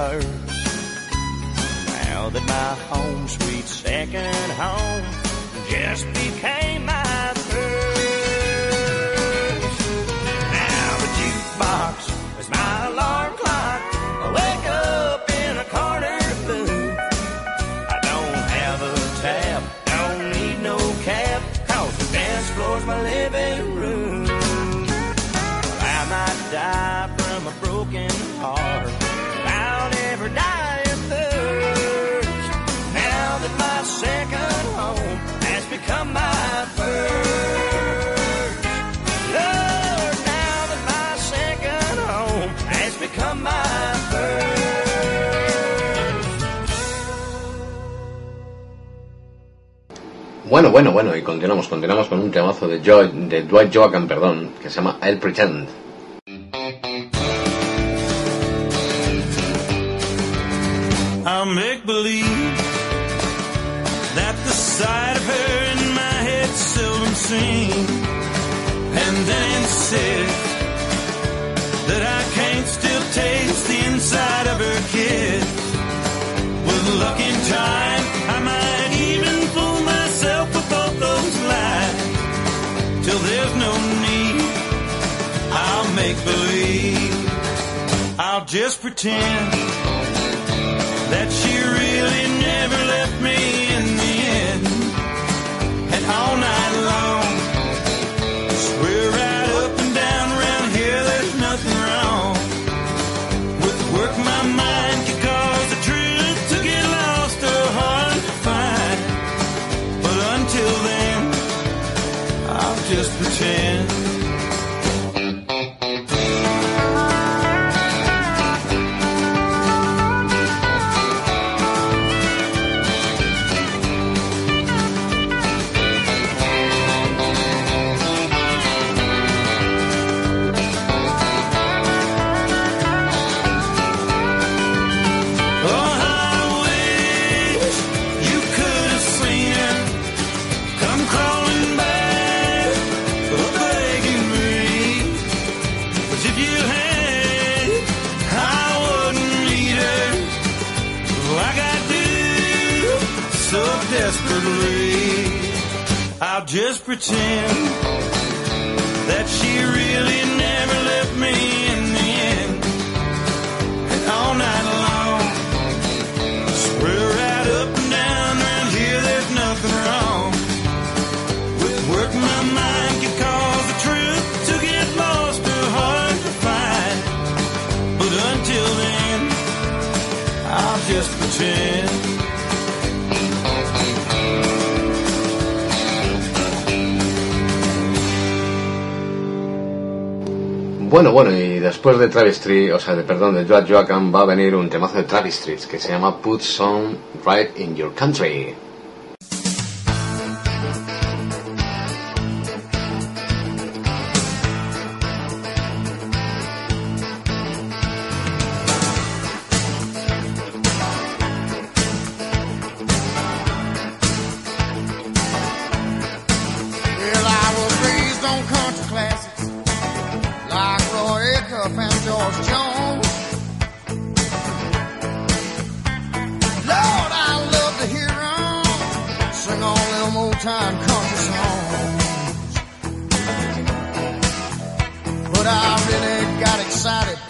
her. Now that my home, sweet second home, just became my Bueno, bueno, bueno, y continuamos, continuamos con un temazo de, jo de Dwight Joachim, perdón, que se llama El Pretend. I make believe that the sight of her in my head seldom seen, and then said. that I can't still taste the inside of her kiss with luck in time. just pretend that she really pretend Bueno, bueno, y después de Travis o sea, de, perdón, de Joachim va a venir un temazo de Travis que se llama Put Some Right in Your Country. I really got excited.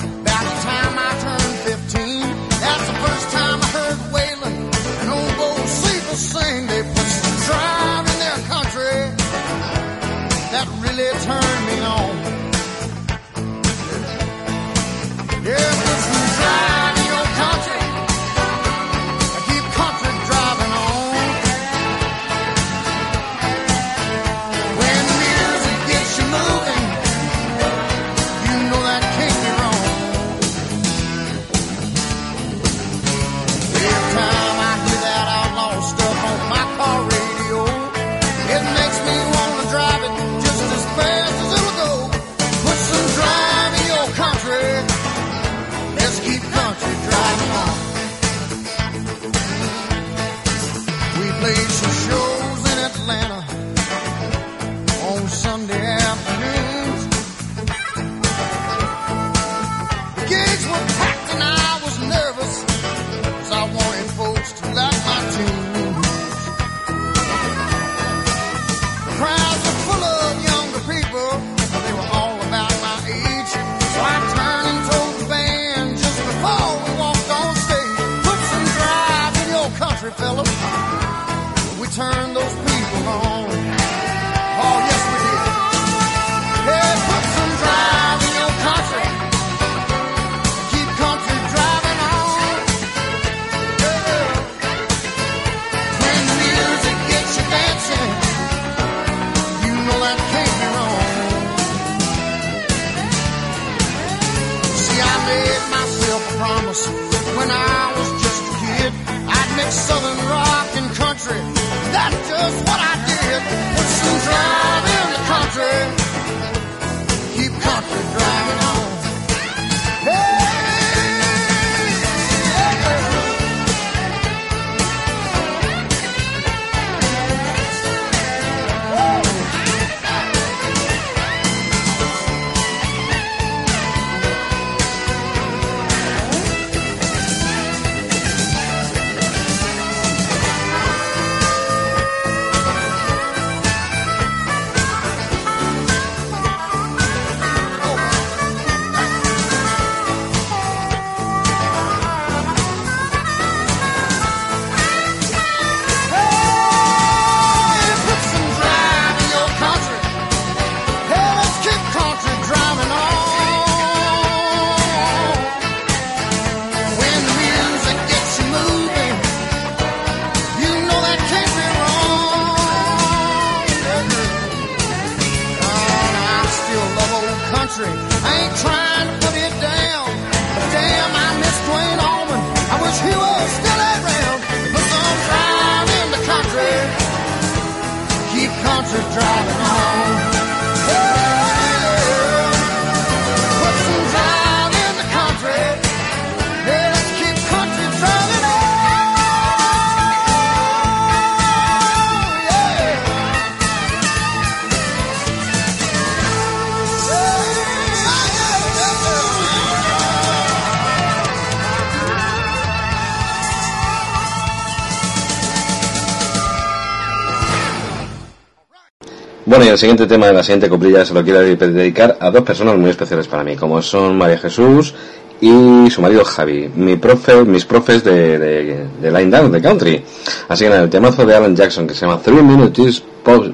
el siguiente tema de la siguiente coprilla se lo quiero dedicar a dos personas muy especiales para mí, como son María Jesús y su marido Javi, mi profe, mis profes de, Line Down, de Country. Así que nada, el temazo de Alan Jackson que se llama Three Minutes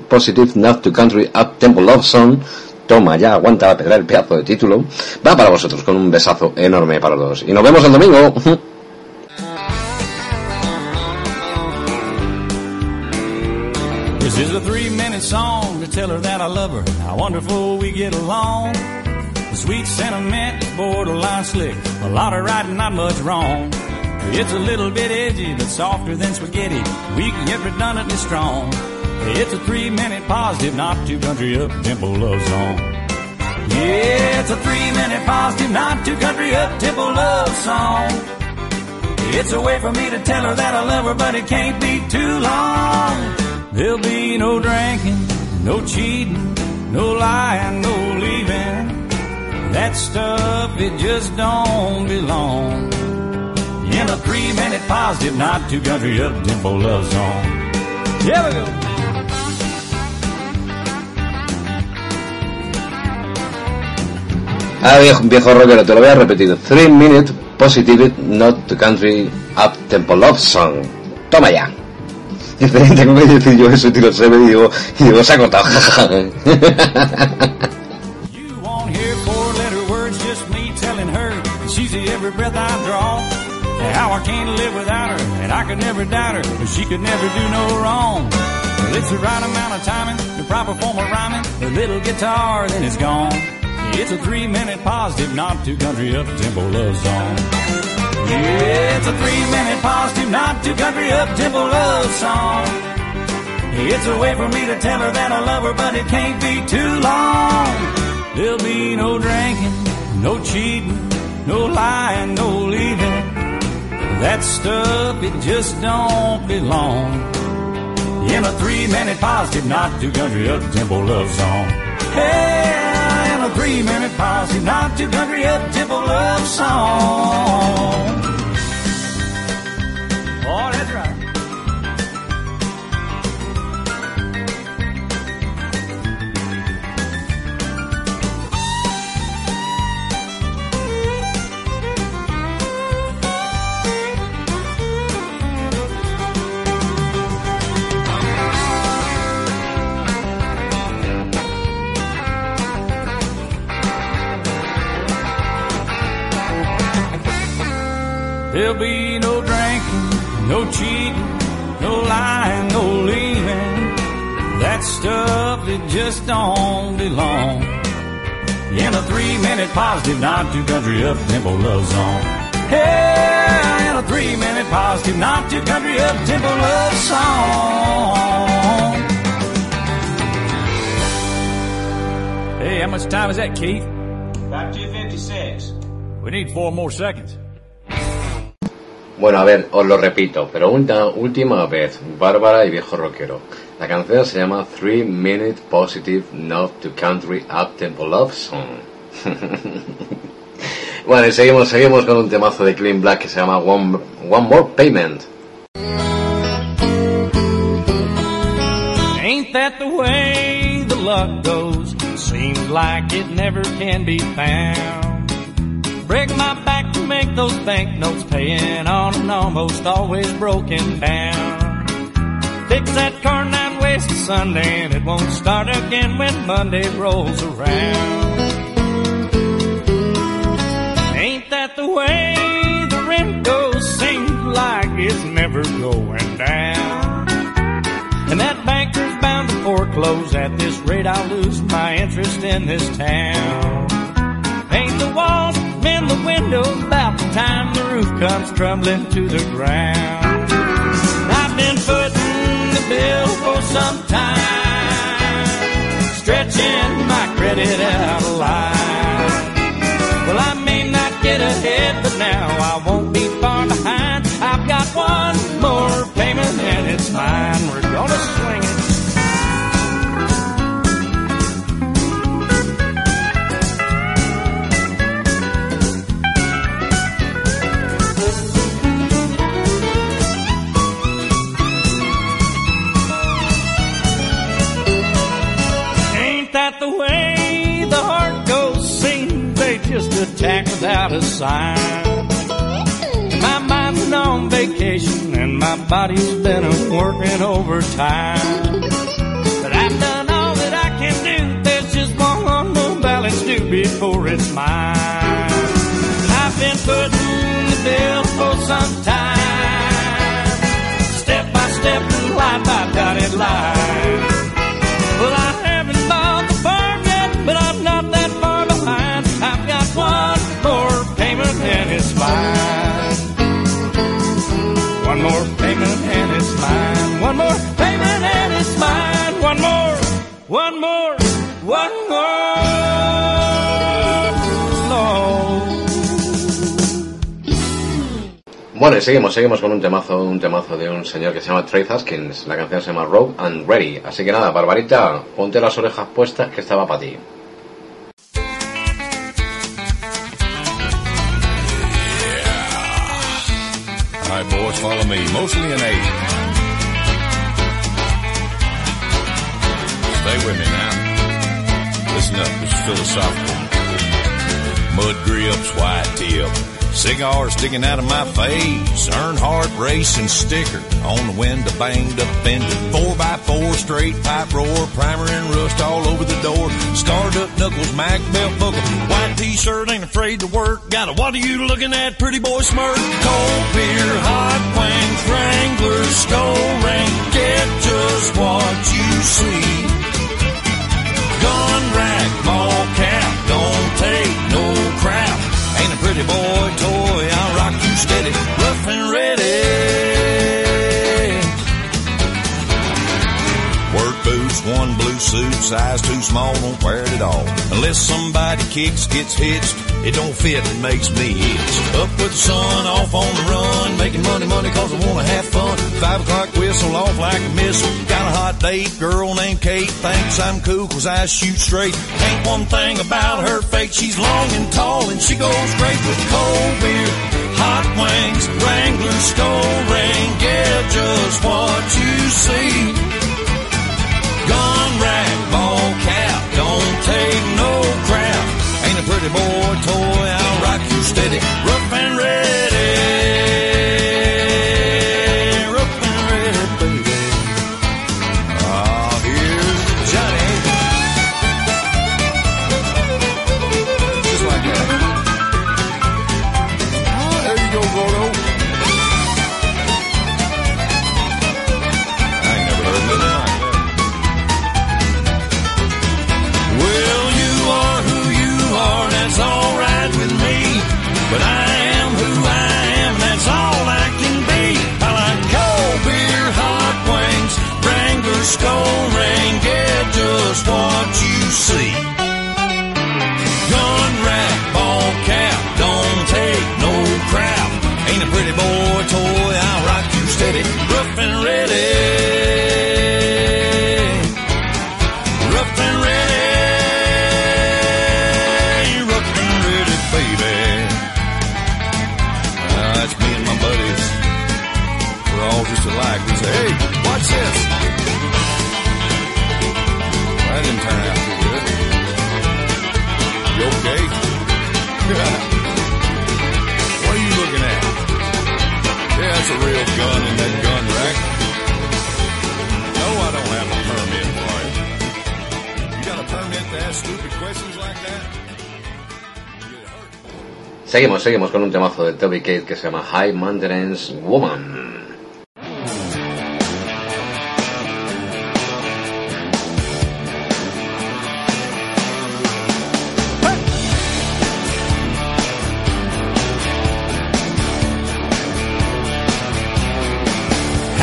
Positive Not to Country Up Temple Love Song. Toma, ya aguanta la pedra el pedazo de título. Va para vosotros con un besazo enorme para todos. Y nos vemos el domingo. tell her that I love her. How wonderful we get along. Sweet sentiment borderline slick. A lot of right not much wrong. It's a little bit edgy, but softer than spaghetti. Weak yet redundantly strong. It's a three minute positive, not too country up tempo love song. Yeah, it's a three minute positive, not too country up tempo love song. It's a way for me to tell her that I love her, but it can't be too long. There'll be no drinking no cheating, no lying, no leaving. That stuff, it just don't belong. In a three minute positive, not too country up tempo love song. Here we go. Ah, viejo, viejo rockero, te lo voy a repetir. Three minute positive, not country up tempo love song. Toma ya. Y tengo que decir yo eso, tiro se me y digo, y digo, se ha cortado. You won't hear four letter words, just me telling her she's the every breath I draw. And how I can't live without her, and I could never doubt her, but she could never do no wrong. Well, it's the right amount of timing, the proper form of rhyming, the little guitar, then it's gone. It's a three minute positive, not too country up tempo love song. It's a three minute positive, not too country up tempo love song. It's a way for me to tell her that I love her, but it can't be too long. There'll be no drinking, no cheating, no lying, no leaving. That stuff, it just don't belong. In a three minute positive, not too country up tempo love song. Hey, in a three minute positive, not too country up tempo love song. Oh, that's right. There'll be no drinking, no cheating, no lying, no leaving. That stuff, it just don't belong. In a three minute positive, not too country up tempo love song. Hey, in a three minute positive, not too country up tempo love song. Hey, how much time is that, Keith? About 256. We need four more seconds. Bueno, a ver, os lo repito, pero una última vez, Bárbara y viejo rockero. La canción se llama Three Minute Positive Not to Country Up Tempo Love Song. bueno, y seguimos, seguimos con un temazo de Clean Black que se llama One, One More Payment. Ain't that the way the luck goes? Seems like it never can be found. Break my back to make those banknotes paying on an almost always broken down. Fix that car nine ways to Sunday and it won't start again when Monday rolls around. Ain't that the way the rent goes? Seems like it's never going down. And that banker's bound to foreclose at this rate. I'll lose my interest in this town. Paint the walls, mend the windows, about the time the roof comes crumbling to the ground. I've been footing the bill for some time, stretching my credit out of line. Well, I may not get ahead, but now I won't be far behind. I've got one more payment and it's mine. We're gonna swing attack without a sign. My mind's on vacation and my body's been working overtime. But I've done all that I can do. There's just one more balance due before it's mine. I've been footing the bill for some time. Step by step, line by dotted line. One more payment and it's mine. One more payment and it's mine. One more, one more, one more. Bueno, y seguimos, seguimos con un temazo, un temazo de un señor que se llama Trey Haskins. La canción se llama "Rogue and Ready. Así que nada, Barbarita, ponte las orejas puestas que estaba para ti. Follow me. Mostly in eight. Stay with me now. Listen up. Is philosophical. Mud grips, white tip. Cigar sticking out of my face. Earnhardt racing sticker on the window, banged up fender. Four by four, straight pipe roar, primer and rust all over the door. Scarred up knuckles, Mac belt buckle. White t-shirt, ain't afraid to work. Got a what are you looking at, pretty boy smirk? Cold beer, hot wings, Wrangler, skull ring. Get just what you see. Gun rack, ball cap, don't take Ain't a pretty boy toy, I'll rock you steady, rough and ready. One blue suit, size too small, don't wear it at all. Unless somebody kicks, gets hitched, it don't fit and makes me itch. Up with the sun, off on the run, making money, money cause I wanna have fun. Five o'clock whistle, off like a missile. Got a hot date, girl named Kate, thinks I'm cool cause I shoot straight. Ain't one thing about her fake, she's long and tall and she goes great with cold beer. Hot wings, Wrangler, skull ring, get just what you see. Gun rack, ball cap, don't take no crap. Ain't a pretty boy toy, I'll rock you steady, rough and ready. Seguimos, seguimos con un temazo de Toby Kate que se llama High Maintenance Woman.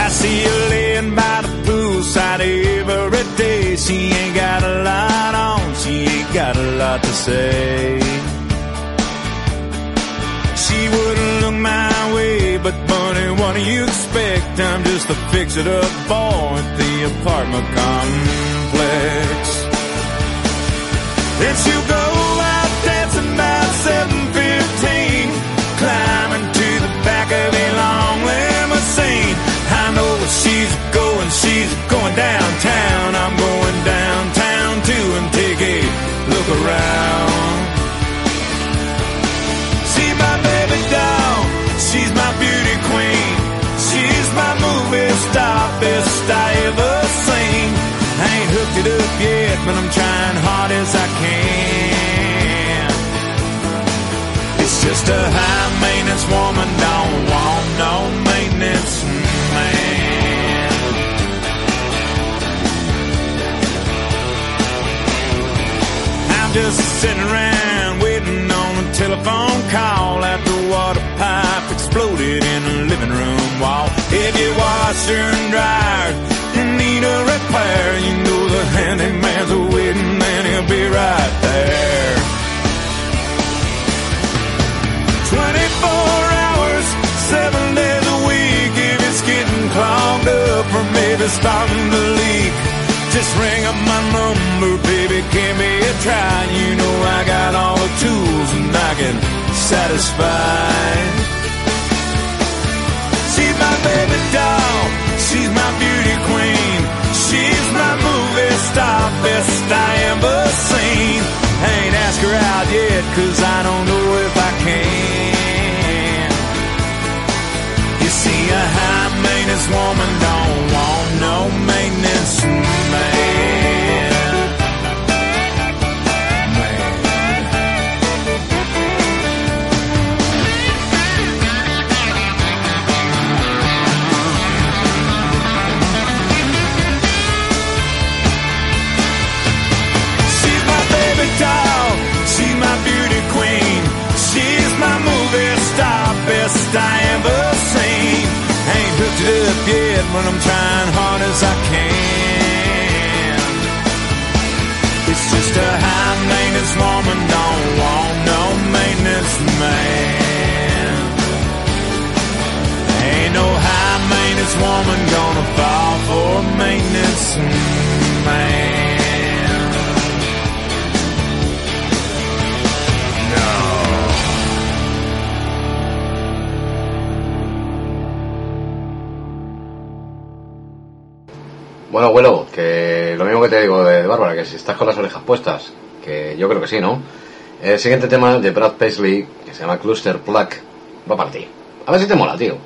See her laying by the poolside every day. She ain't got a lot on, she ain't got a lot to say. But bunny, what do you expect? I'm just a fix-it-up boy at the apartment complex. Then she'll go out dancing about 715, climbing to the back of a long limousine. I know where she's going, she's going downtown. Best I ever seen. I ain't hooked it up yet, but I'm trying hard as I can. It's just a high maintenance woman, don't want no maintenance man. I'm just sitting around waiting on a telephone call after water pipe exploded in the living room wall. If your washer and dryer baby's starting to leak. Just ring up my number, baby, give me a try. You know I got all the tools and I can satisfy. She's my baby doll, she's my beauty queen. She's my movie star, best I ever seen. I ain't asked her out yet, cause I don't know if I can. A high maintenance woman don't want no maintenance man. It up yet, but I'm trying hard as I can. It's just a high maintenance woman, don't want no maintenance man. Ain't no high maintenance woman gonna fall for a maintenance man. Bueno, abuelo, que lo mismo que te digo de Bárbara, que si estás con las orejas puestas, que yo creo que sí, ¿no? El siguiente tema de Brad Paisley, que se llama Cluster Plug, va para ti. A ver si te mola, tío.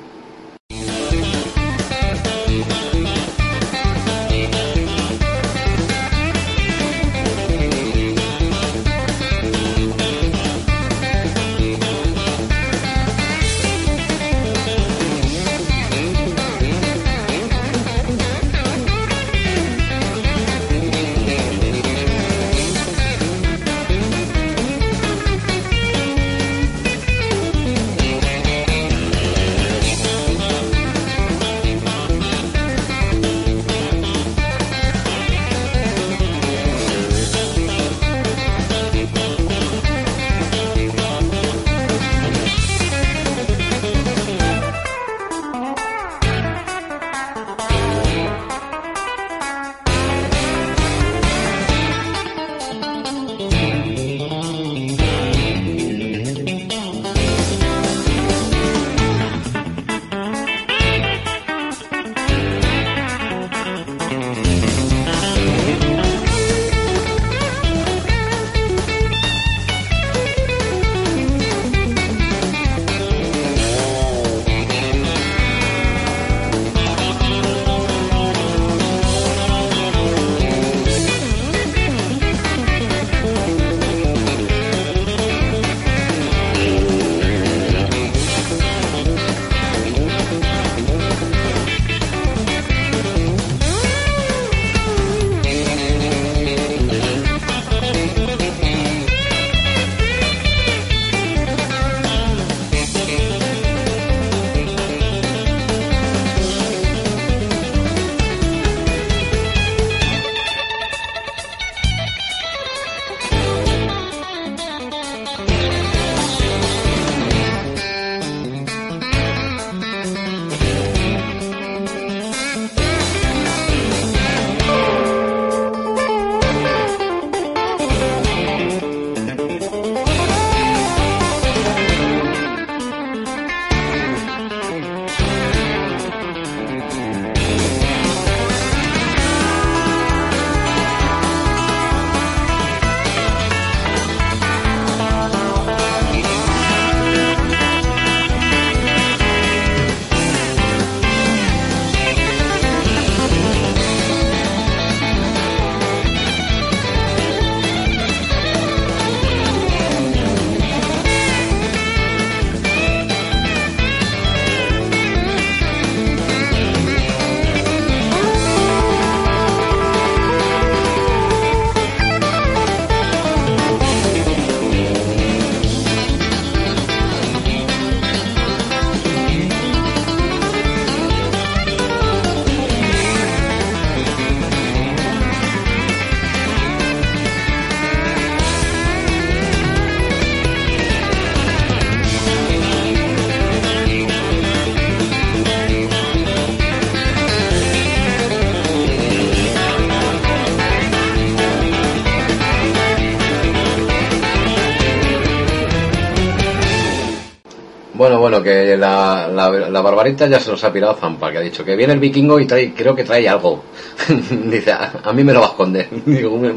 La, barbarita ya se nos ha pirado Zampa, que ha dicho que viene el vikingo y trae, creo que trae algo. Dice, a, a mí me lo va a esconder.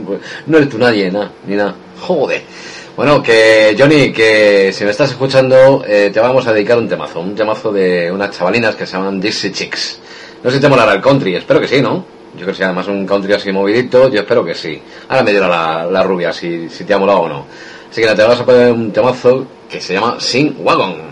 Pues, no eres tú nadie, nada, ni nada. Joder. Bueno, que Johnny, que si me estás escuchando, eh, te vamos a dedicar un temazo, un temazo de unas chavalinas que se llaman Dixie Chicks. No sé si te molará el country, espero que sí, ¿no? Yo creo que sí, además un country así movidito, yo espero que sí. Ahora me dirá la, rubia si, si te ha molado o no. Así que te vamos a poner un temazo que se llama Sin Wagon.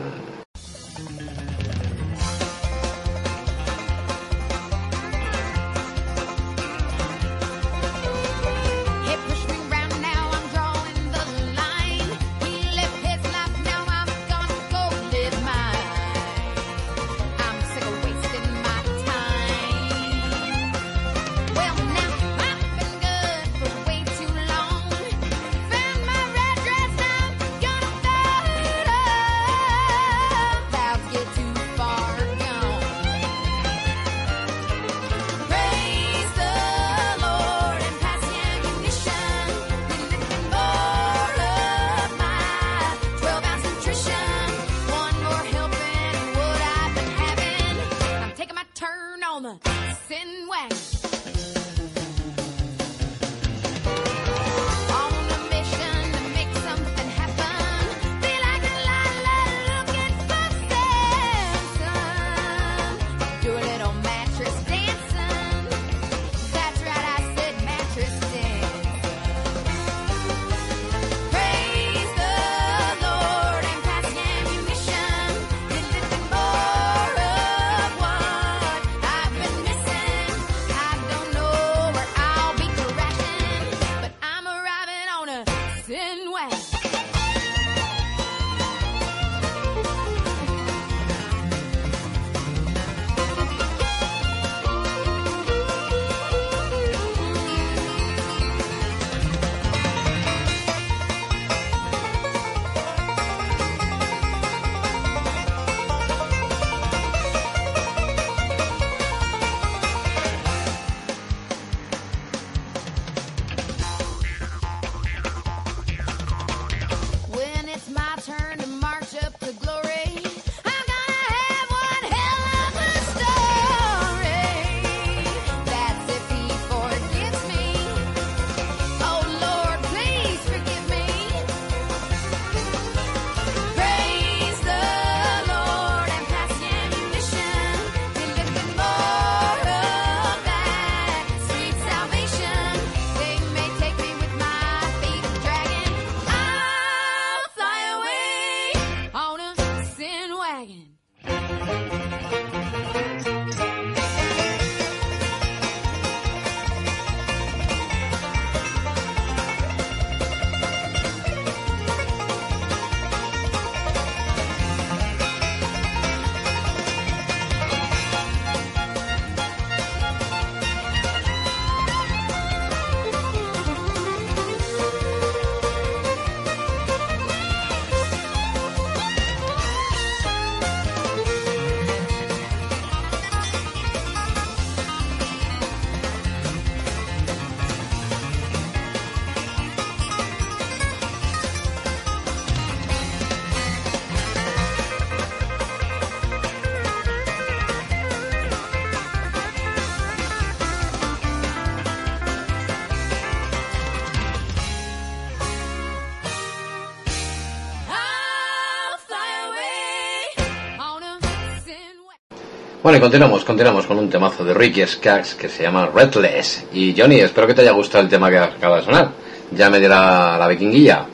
Continuamos, continuamos con un temazo de Ricky Skaggs que se llama Redless. Y Johnny, espero que te haya gustado el tema que acaba de sonar. Ya me dirá la vikinguilla.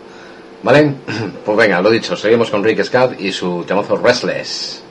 ¿Vale? Pues venga, lo dicho, seguimos con Ricky Skaggs y su temazo Restless.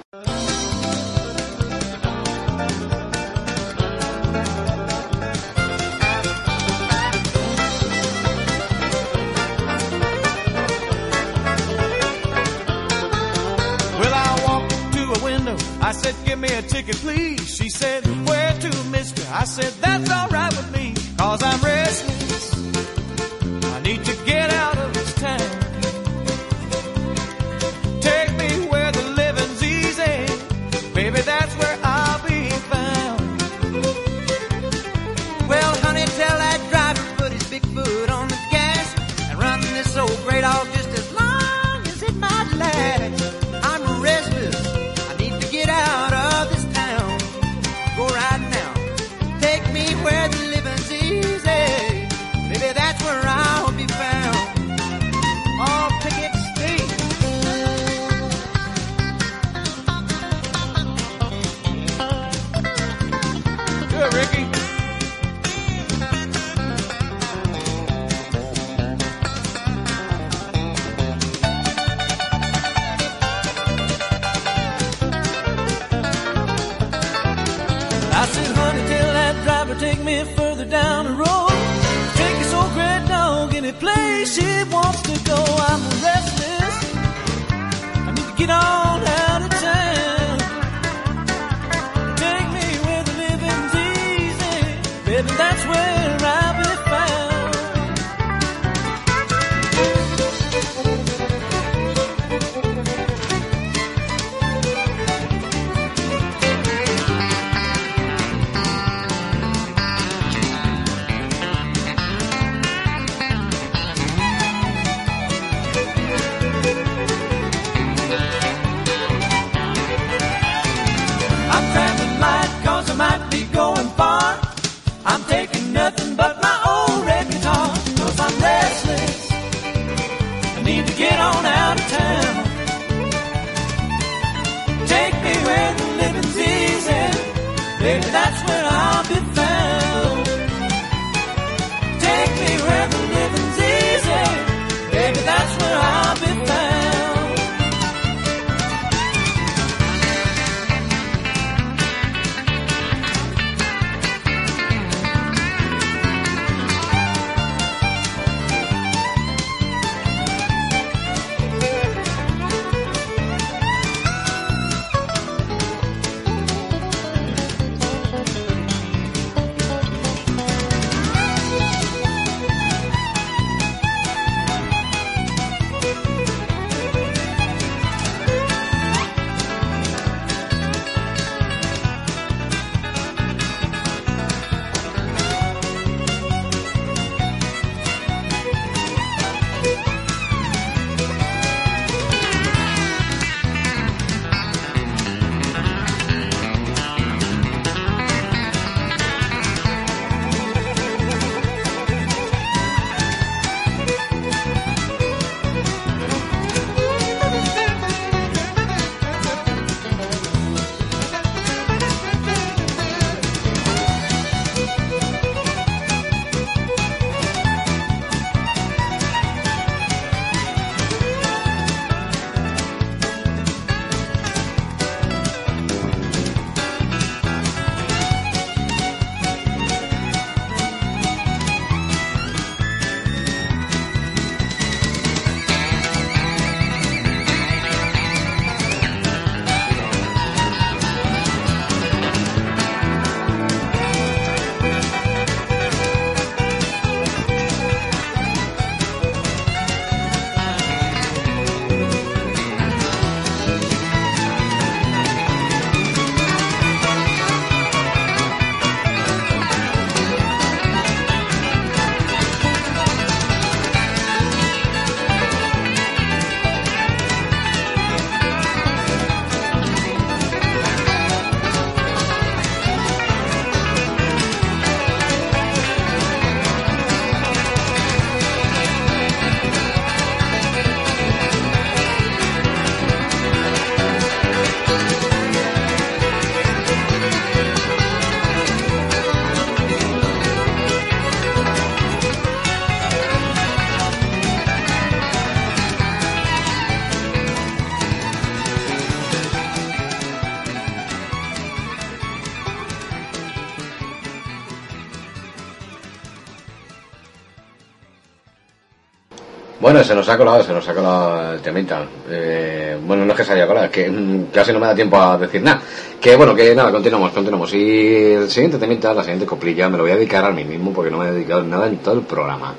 Se nos ha colado, se nos ha colado el temita. Eh, bueno, no es que se haya colado, es que mm, casi no me da tiempo a decir nada. Que bueno, que nada, continuamos, continuamos. Y el siguiente temita, la siguiente coplilla, me lo voy a dedicar a mí mismo porque no me he dedicado nada en todo el programa.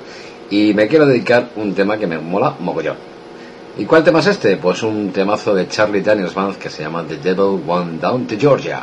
Y me quiero dedicar un tema que me mola mogollón. ¿Y cuál tema es este? Pues un temazo de Charlie Daniels Band que se llama The Devil Went Down to Georgia.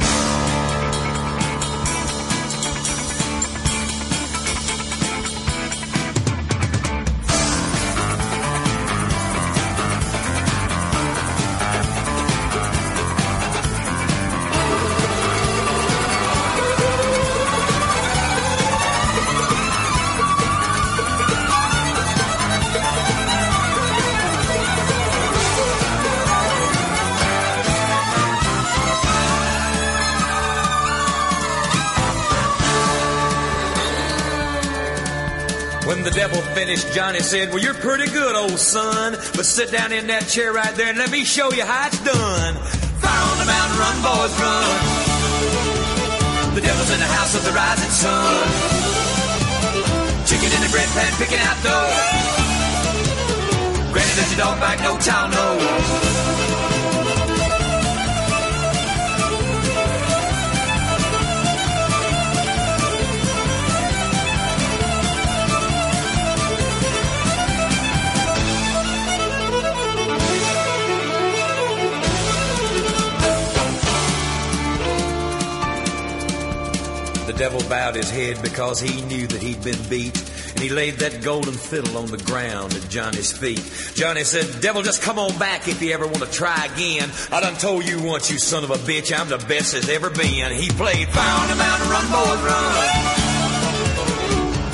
Finished, Johnny said, Well, you're pretty good, old son. But sit down in that chair right there and let me show you how it's done. Fire on the mountain, run, boys, run. The devil's in the house of the rising sun. Chicken in the bread pan, picking out dough. Granny, does your dog bite? No child knows. The devil bowed his head because he knew that he'd been beat. And he laid that golden fiddle on the ground at Johnny's feet. Johnny said, Devil, just come on back if you ever want to try again. I done told you once, you son of a bitch, I'm the best there's ever been. He played on the Mountain, Run, Boy, Run.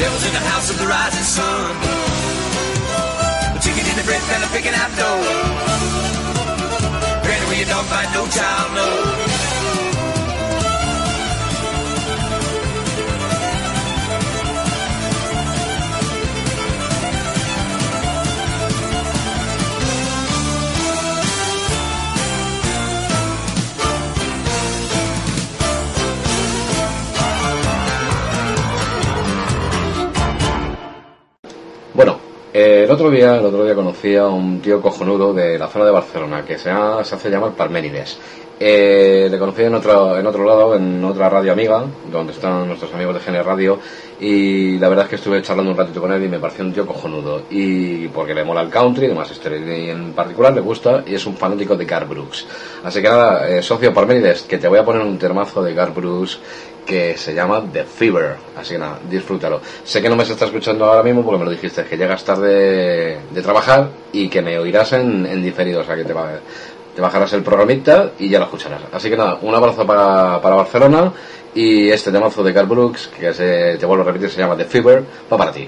Devil's in the house of the rising sun. Chicken in the bread pan, picking out dough. Granny, where your dog fight, no child knows. Eh, el otro día, el otro día conocí a un tío cojonudo de la zona de Barcelona que se, ha- se hace llamar Parménides. Eh, le conocí en otro, en otro lado, en otra radio amiga, donde están nuestros amigos de Gene Radio, y la verdad es que estuve charlando un ratito con él y me pareció un tío cojonudo. Y porque le mola el country, además este y en particular le gusta, y es un fanático de Gar Brooks. Así que nada, eh, socio Parménides, que te voy a poner un termazo de Gar Brooks que se llama The Fever. Así que nada, disfrútalo. Sé que no me está escuchando ahora mismo porque me lo dijiste, que llegas tarde de trabajar y que me oirás en, en diferido, o sea que te, va- te bajarás el programita y ya lo escucharás. Así que nada, un abrazo para, para Barcelona y este temazo de Carl Brooks, que se, te vuelvo a repetir, se llama The Fever, va para ti.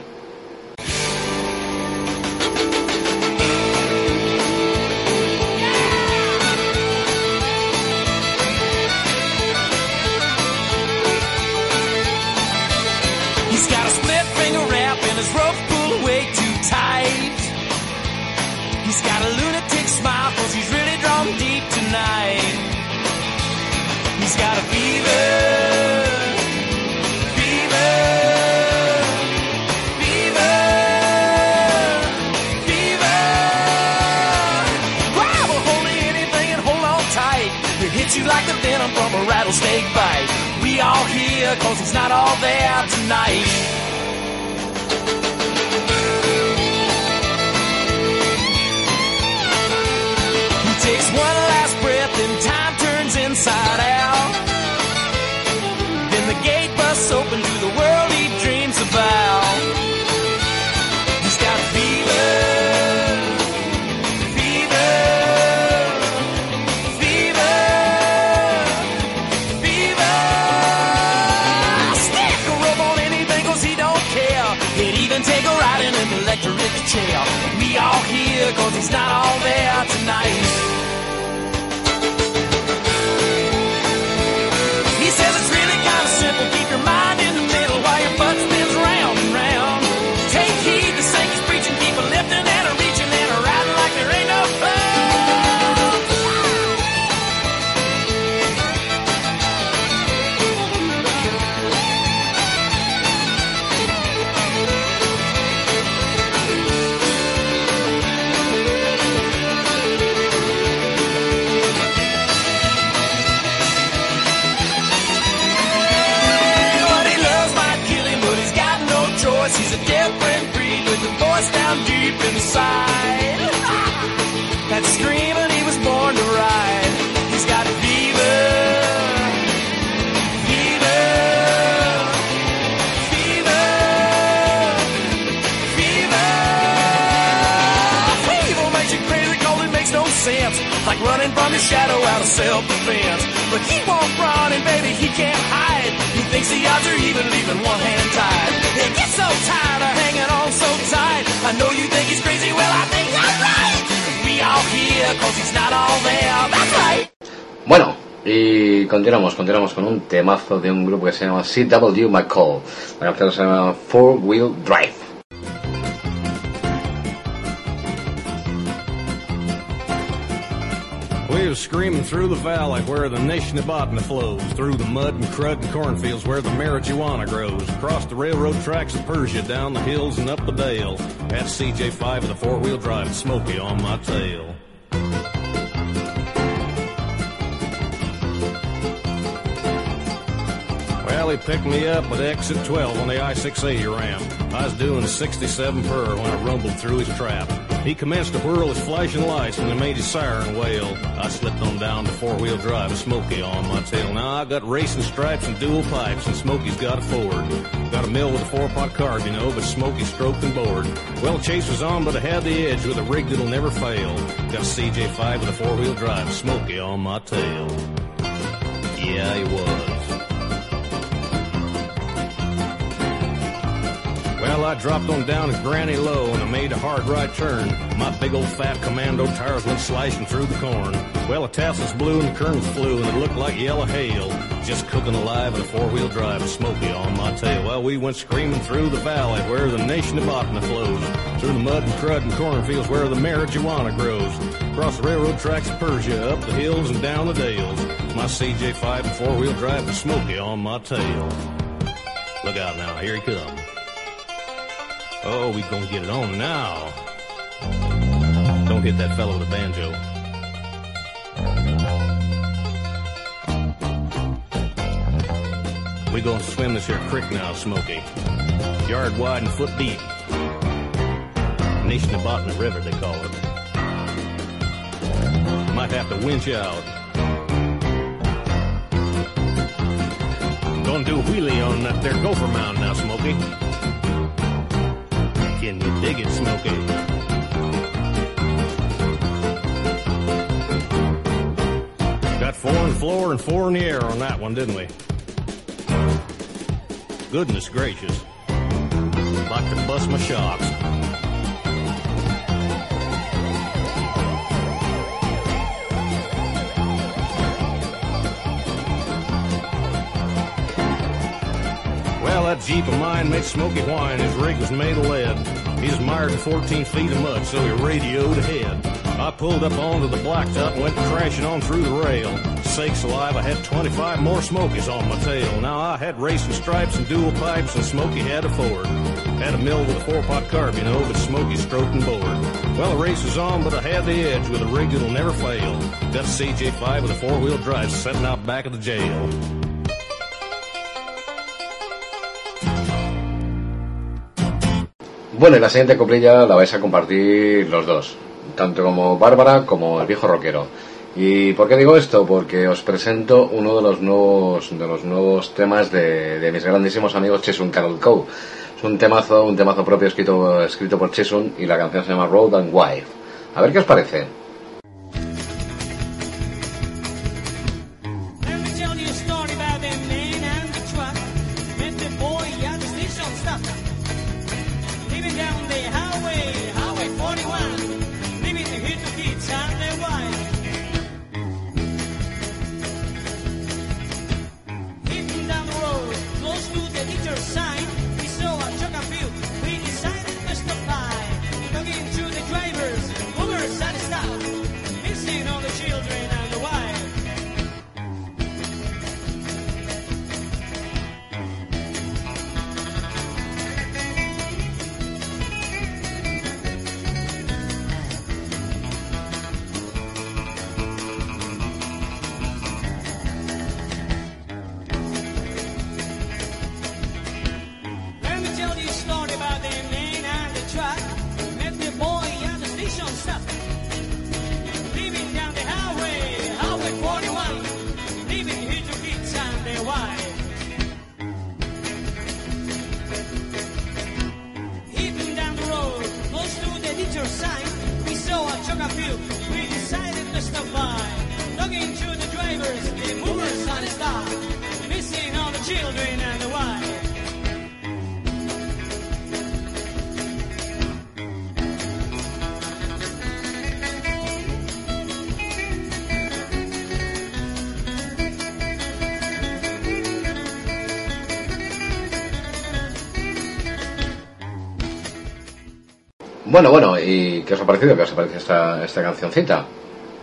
Rattlesnake bite. We all here cause he's not all there tonight. He takes one last breath and time turns inside out. Then the gate busts open to the world he dreams about. Self-defense. But baby, he can't hide. He thinks one hand tied. He so tired of hanging so. I know you think he's crazy, well I think that's right. We all here, not all there, that's right. Bueno, y continuamos, continuamos con un temazo de un grupo que se llama CW McCall. La canción se llama Four Wheel Drive. Screaming through the valley where the Nishnabotna flows, through the mud and crud and cornfields where the marijuana grows, across the railroad tracks of Persia, down the hills and up the dale. Had CJ5 with a four-wheel drive and Smokey on my tail. Well, he picked me up at exit 12 on the I-680 ramp. I was doing 67 per when I rumbled through his trap. He commenced to whirl his flashing lights and he made his siren wail. I slipped on down to four-wheel drive with Smokey on my tail. Now I got racing stripes and dual pipes and Smokey's got a Ford. Got a mill with a four-pot carb, you know, but Smokey stroked and bored. Well, Chase was on, but I had the edge with a rig that'll never fail. Got a CJ5 with a four-wheel drive, Smokey on my tail. Yeah, he was. Well, I dropped on down to Granny Low and I made a hard right turn. My big old fat commando tires went slicing through the corn. Well, the tassels blew and the kernels flew and it looked like yellow hail. Just cooking alive in a four-wheel drive, Smokey on my tail. Well, we went screaming through the valley where the Nishnabotna flows. Through the mud and crud and cornfields where the marijuana grows. Across the railroad tracks of Persia, up the hills and down the dales. My CJ5 and four-wheel drive with Smokey on my tail. Look out now, here he comes. Oh, we gonna get it on now. Don't hit that fellow with a banjo. We gonna swim this here creek now, Smokey. Yard wide and foot deep. Nishnabotna River, they call it. Might have to winch out. Gonna do a wheelie on that there gopher mound now, Smokey. Dig it, Smokey? Got four in the floor and four in the air on that one, didn't we? Goodness gracious. Like to bust my shocks. Well, that Jeep of mine made Smokey whine. His rig was made of lead. He was mired in 14 feet of mud, so he radioed ahead. I pulled up onto the blacktop and went crashing on through the rail. Sakes alive, I had 25 more Smokies on my tail. Now I had racing stripes and dual pipes, and Smokey had a Ford. Had a mill with a four-pot carb, you know, but Smokey stroked and bored. Well, the race was on, but I had the edge with a rig that'll never fail. Got a CJ5 with a four-wheel drive setting out back of the jail. Bueno, y la siguiente coplilla la vais a compartir los dos, tanto como Bárbara como el viejo rockero. ¿Y por qué digo esto? Porque os presento uno de los nuevos, de los nuevos temas de, mis grandísimos amigos Chesun Carol Coe. Es un temazo, un temazo propio escrito, escrito por Chesun y la canción se llama Road and Wife. A ver qué os parece. Bueno, bueno, ¿y qué os ha parecido? ¿Qué os ha parecido esta, esta cancioncita?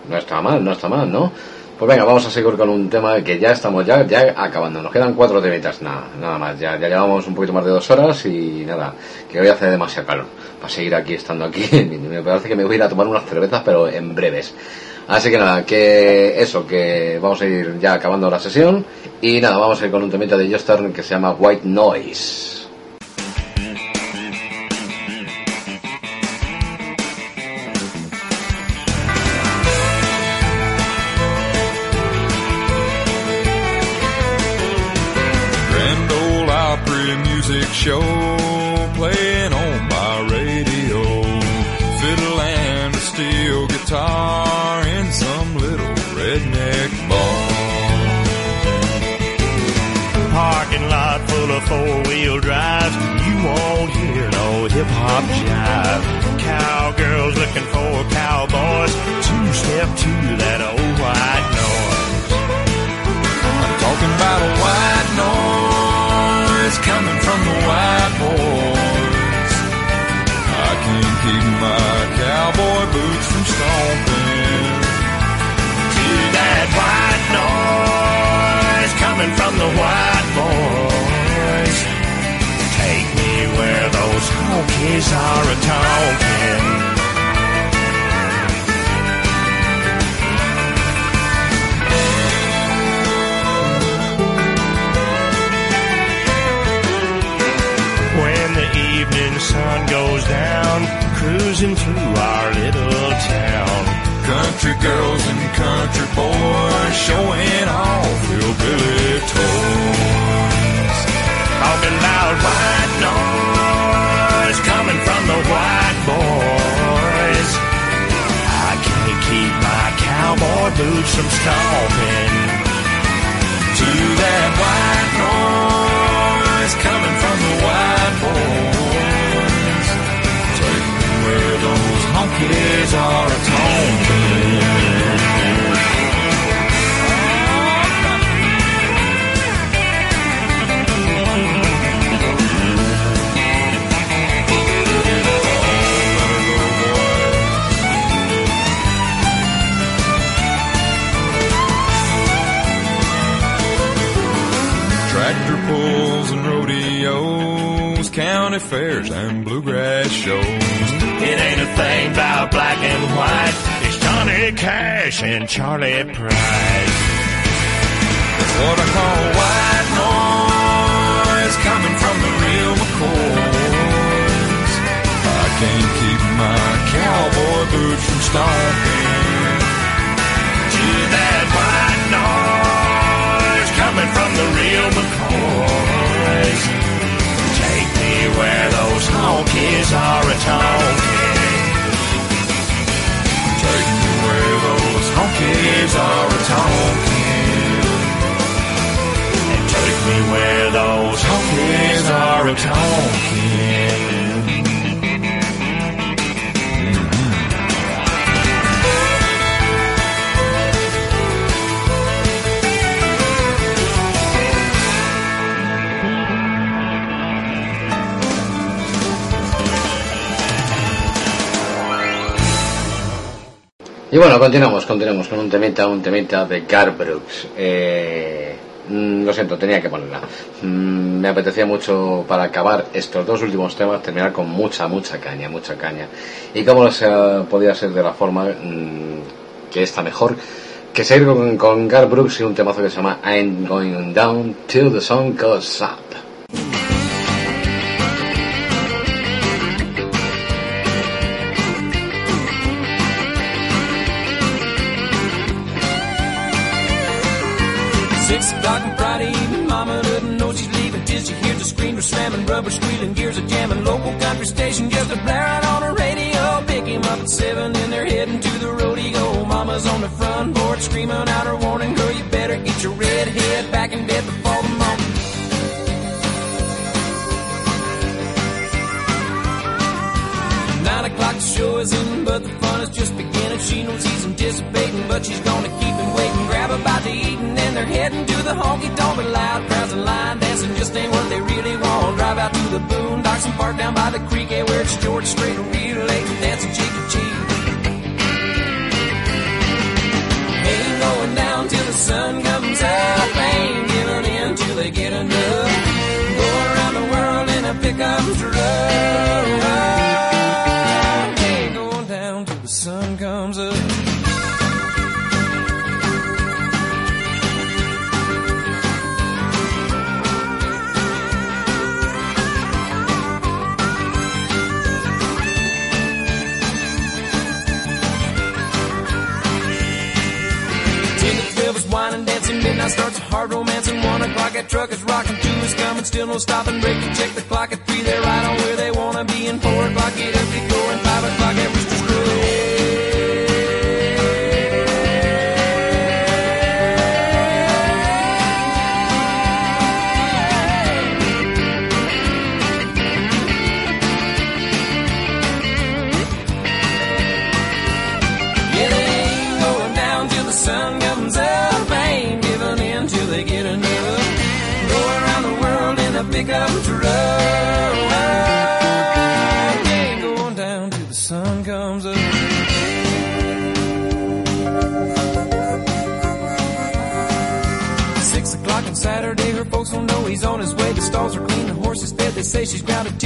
No está mal, no está mal, ¿no? Pues venga, vamos a seguir con un tema que ya estamos ya, ya acabando. Nos quedan cuatro temitas, nada, nada más. Ya, ya llevamos un poquito más de dos horas y nada, que hoy hace demasiado calor para seguir aquí, estando aquí. Me parece que me voy a ir a tomar unas cervezas, pero en breves. Así que nada, que eso, que vamos a ir ya acabando la sesión. Y nada, vamos a ir con un temita de Jostern que se llama White Noise. Stomping. To that white noise coming from the white boys. Take me where those honkies are a-talking. When cruising through our little town. Country girls and country boys showing off hillbilly toys. Talking about white noise coming from the white boys. I can't keep my cowboy boots from stomping. To that white noise coming from the white boys. Those honkies are a-talking. Tractor pulls and rodeos, county fairs and bluegrass shows. It ain't a thing about black and white. It's Johnny Cash and Charley Pride. That's what I call white noise coming from the real McCoys. I can't keep my cowboy boots from stomping. To that white noise coming from the real McCoys. Take me where those honkies are a-talking. Take me where those honkies are a-talking. And take me where those honkies are a-talking. Y bueno, continuamos, continuamos con un temita, un temita de Gar Brooks. Eh, mm, lo siento, tenía que ponerla. Mm, me apetecía mucho para acabar estos dos últimos temas, terminar con mucha, mucha caña, mucha caña. Y cómo no se podía ser de la forma mm, que está mejor que seguir con, con Gar Brooks y un temazo que se llama I'm Going Down Till the Sun Goes Up. Slamming, rubber squealing, gears are jamming. Local country station just a blaring on the radio. Pick him up at seven and they're heading to the rodeo. Mama's on the front porch screaming out her warning, girl, you better get your red head back in bed before the morning. Nine o'clock the show is in, but the fun is just beginning. She knows he's baiting, but she's gonna keep him waiting. Grab a bite to eat, and then they're heading to the honky tonk. But loud crowds and line dancing just ain't what they really want. Drive out to the boondocks and park down by the creek, yeah, where it's George Strait and real late and dancing cheek to cheek. Ain't going down till the sun comes up. Hard romance and one o'clock that truck is rocking. Two is coming, still no stopping. Break and check the clock at three. They're right on where they wanna be. And four o'clock get up to go and five o'clock at Rooster's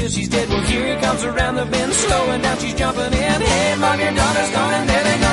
till she's dead. Well, here he comes around the bend, slowing down, she's jumping in. Hey, mom, your daughter's gone, and there they go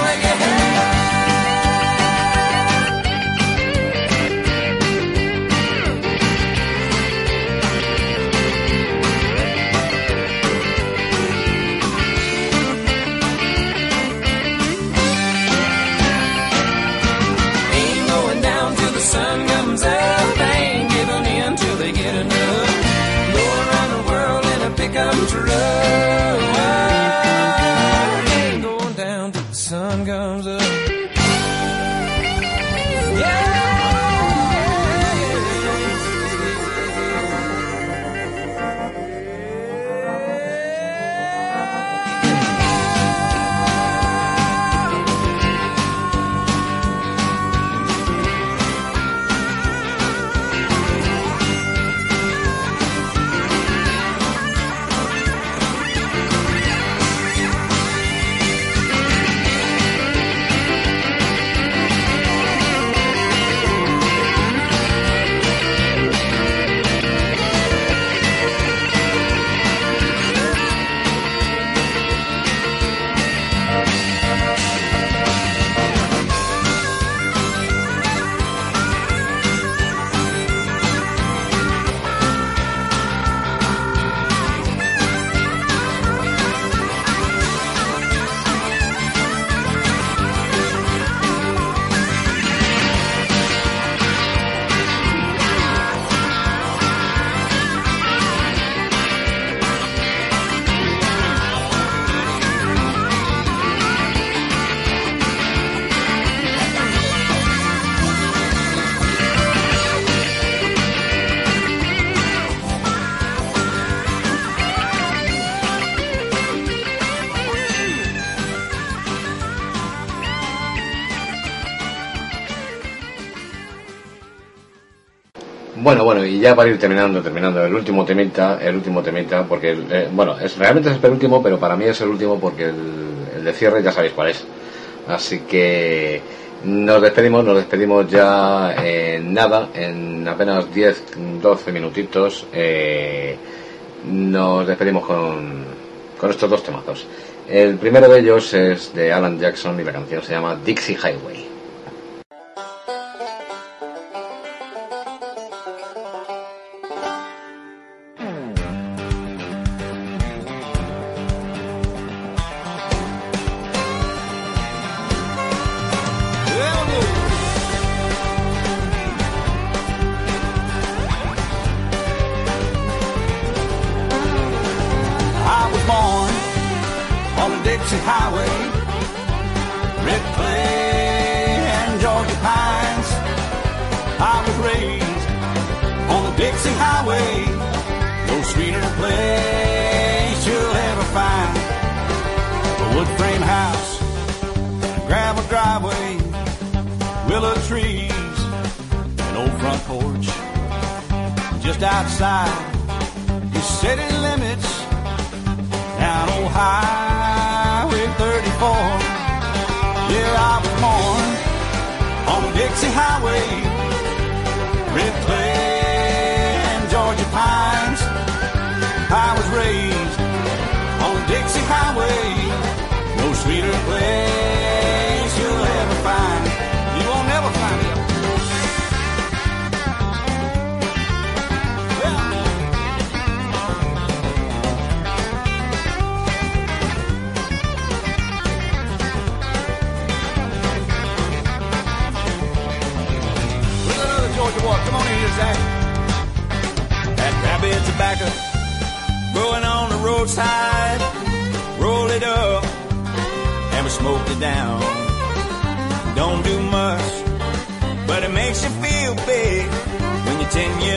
Bueno, bueno, y ya para ir terminando, terminando, el último temita, el último temita, porque, eh, bueno, es, realmente es el penúltimo, pero para mí es el último porque el, el de cierre ya sabéis cuál es. Así que nos despedimos, nos despedimos ya en nada, en apenas 10, 12 minutitos. eh, nos despedimos con, con estos dos temazos. El primero de ellos es de Alan Jackson y la canción se llama Dixie Highway.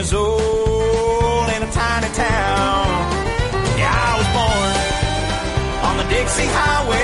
Years old in a tiny town. Yeah, I was born on the Dixie Highway,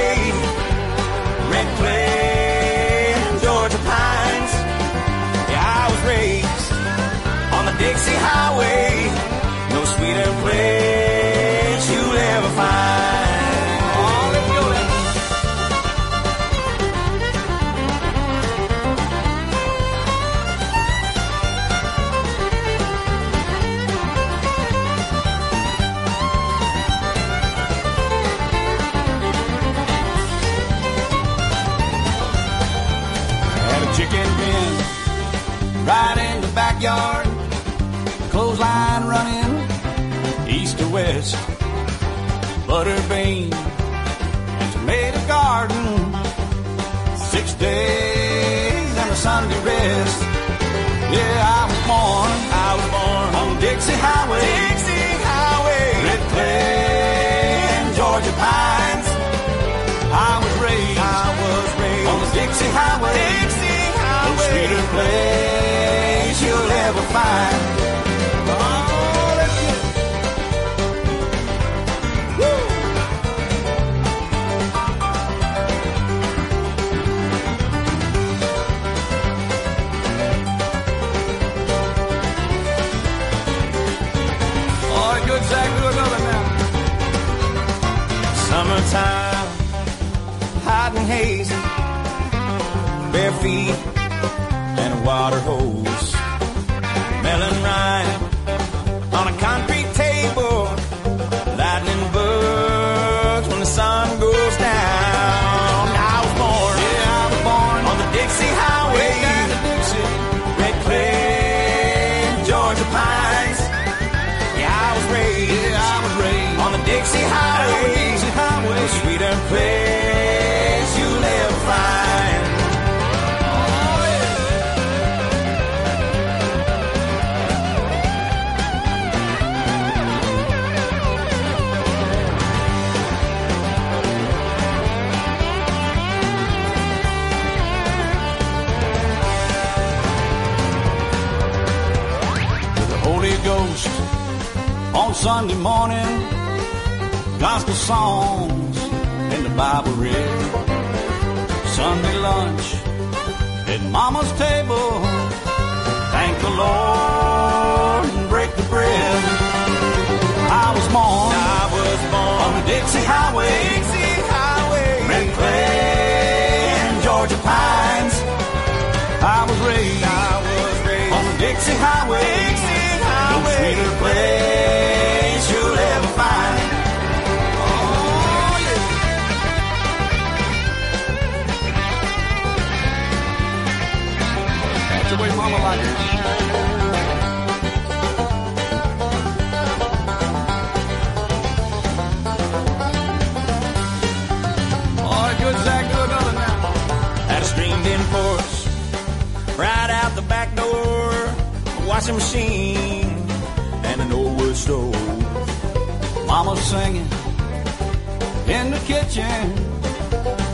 east. Butter bean and tomato garden. Six days and a Sunday rest. Yeah, I was born. I was born on Dixie Highway. Dixie Highway. Red clay and Georgia pines. I was raised. I was raised on the Dixie Highway. Dixie Highway. No sweeter place you'll ever find. Hazy, bare feet and a water hose. Sunday morning, gospel songs and the Bible read. Sunday lunch at Mama's table, thank the Lord and break the bread. I was born, I was born on the Dixie Highway, Dixie Highway, Red Clay and Georgia pines. I was raised, I was raised on the Dixie Highway, Dixie Highway, washing machine, and an old wood stove. Mama singing in the kitchen,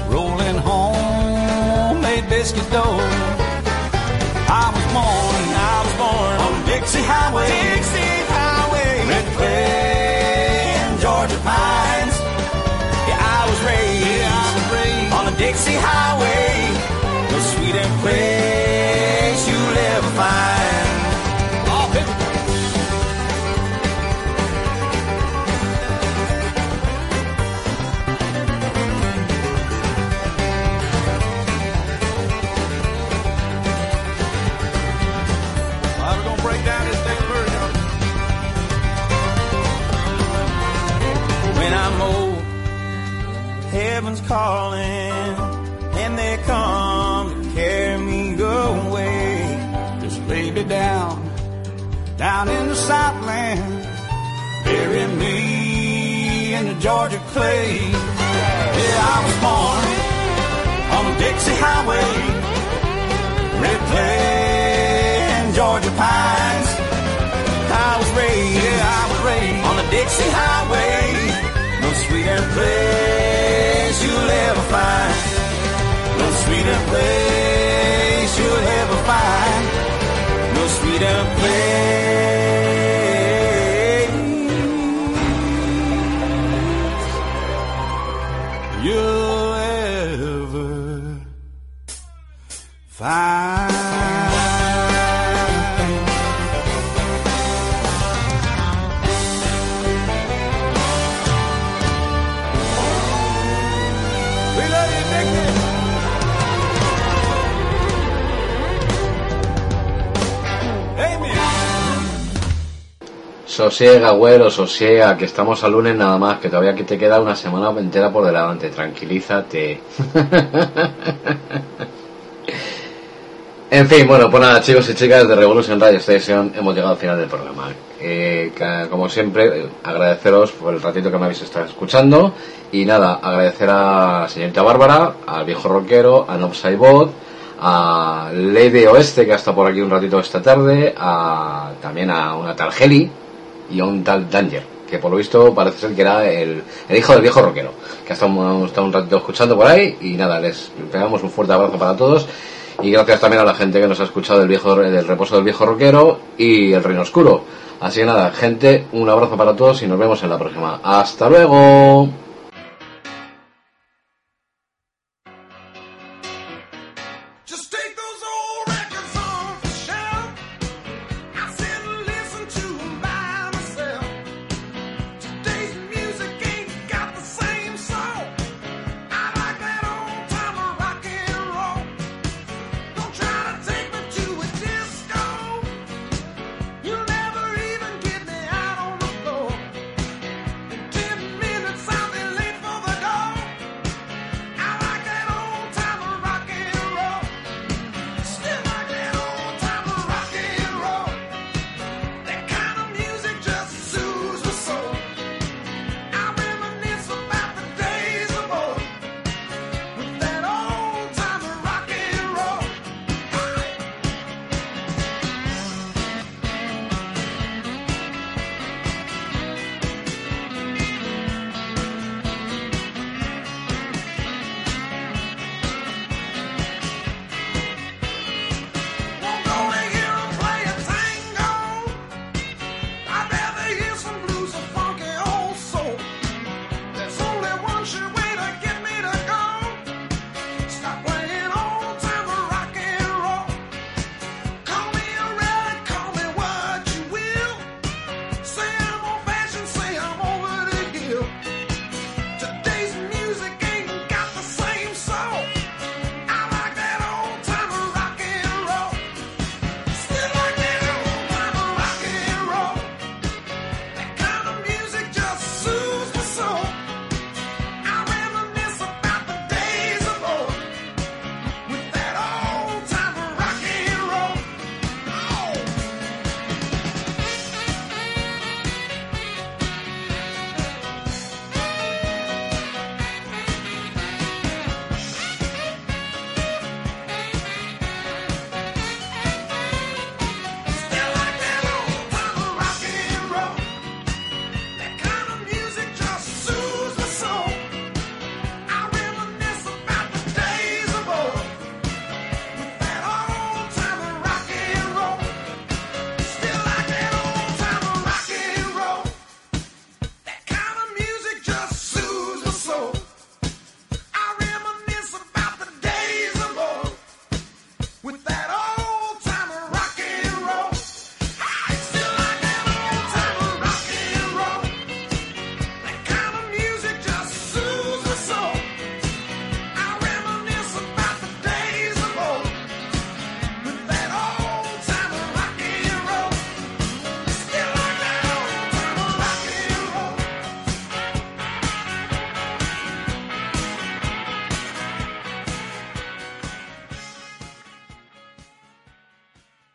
rolling homemade biscuit dough. I was born, I was born on Dixie Highway, Dixie Highway, Red Clay and Georgia pines. Yeah, I was raised, yeah, I was raised on the Dixie Highway, no sweeter place calling, and they come to carry me away. Just lay me down, down in the Southland, bury me in the Georgia clay. Yeah, I was born on the Dixie Highway, red clay and Georgia pines. I was raised, yeah, I was raised on the Dixie Highway. place you'll ever find. No sweeter place. Sosiega, güero, sosiega, que estamos al lunes nada más, que todavía que te queda una semana entera por delante, tranquilízate. en fin, bueno, pues nada, chicos y chicas de Revolution Radio Station, hemos llegado al final del programa. Eh, como siempre, agradeceros por el ratito que me habéis estado escuchando y nada, agradecer a la señorita Bárbara, al viejo rockero, a Nob Saibot, a Lady Oeste, que ha estado por aquí un ratito esta tarde, a, también a una tal Heli, y a un tal Danger, que por lo visto parece ser que era el, hijo del viejo rockero, que hemos estado un ratito escuchando por ahí y nada, les pegamos un fuerte abrazo para todos y gracias también a la gente que nos ha escuchado del viejo del reposo del viejo rockero y el reino oscuro. Así que nada, gente, un abrazo para todos y nos vemos en la próxima. Hasta luego.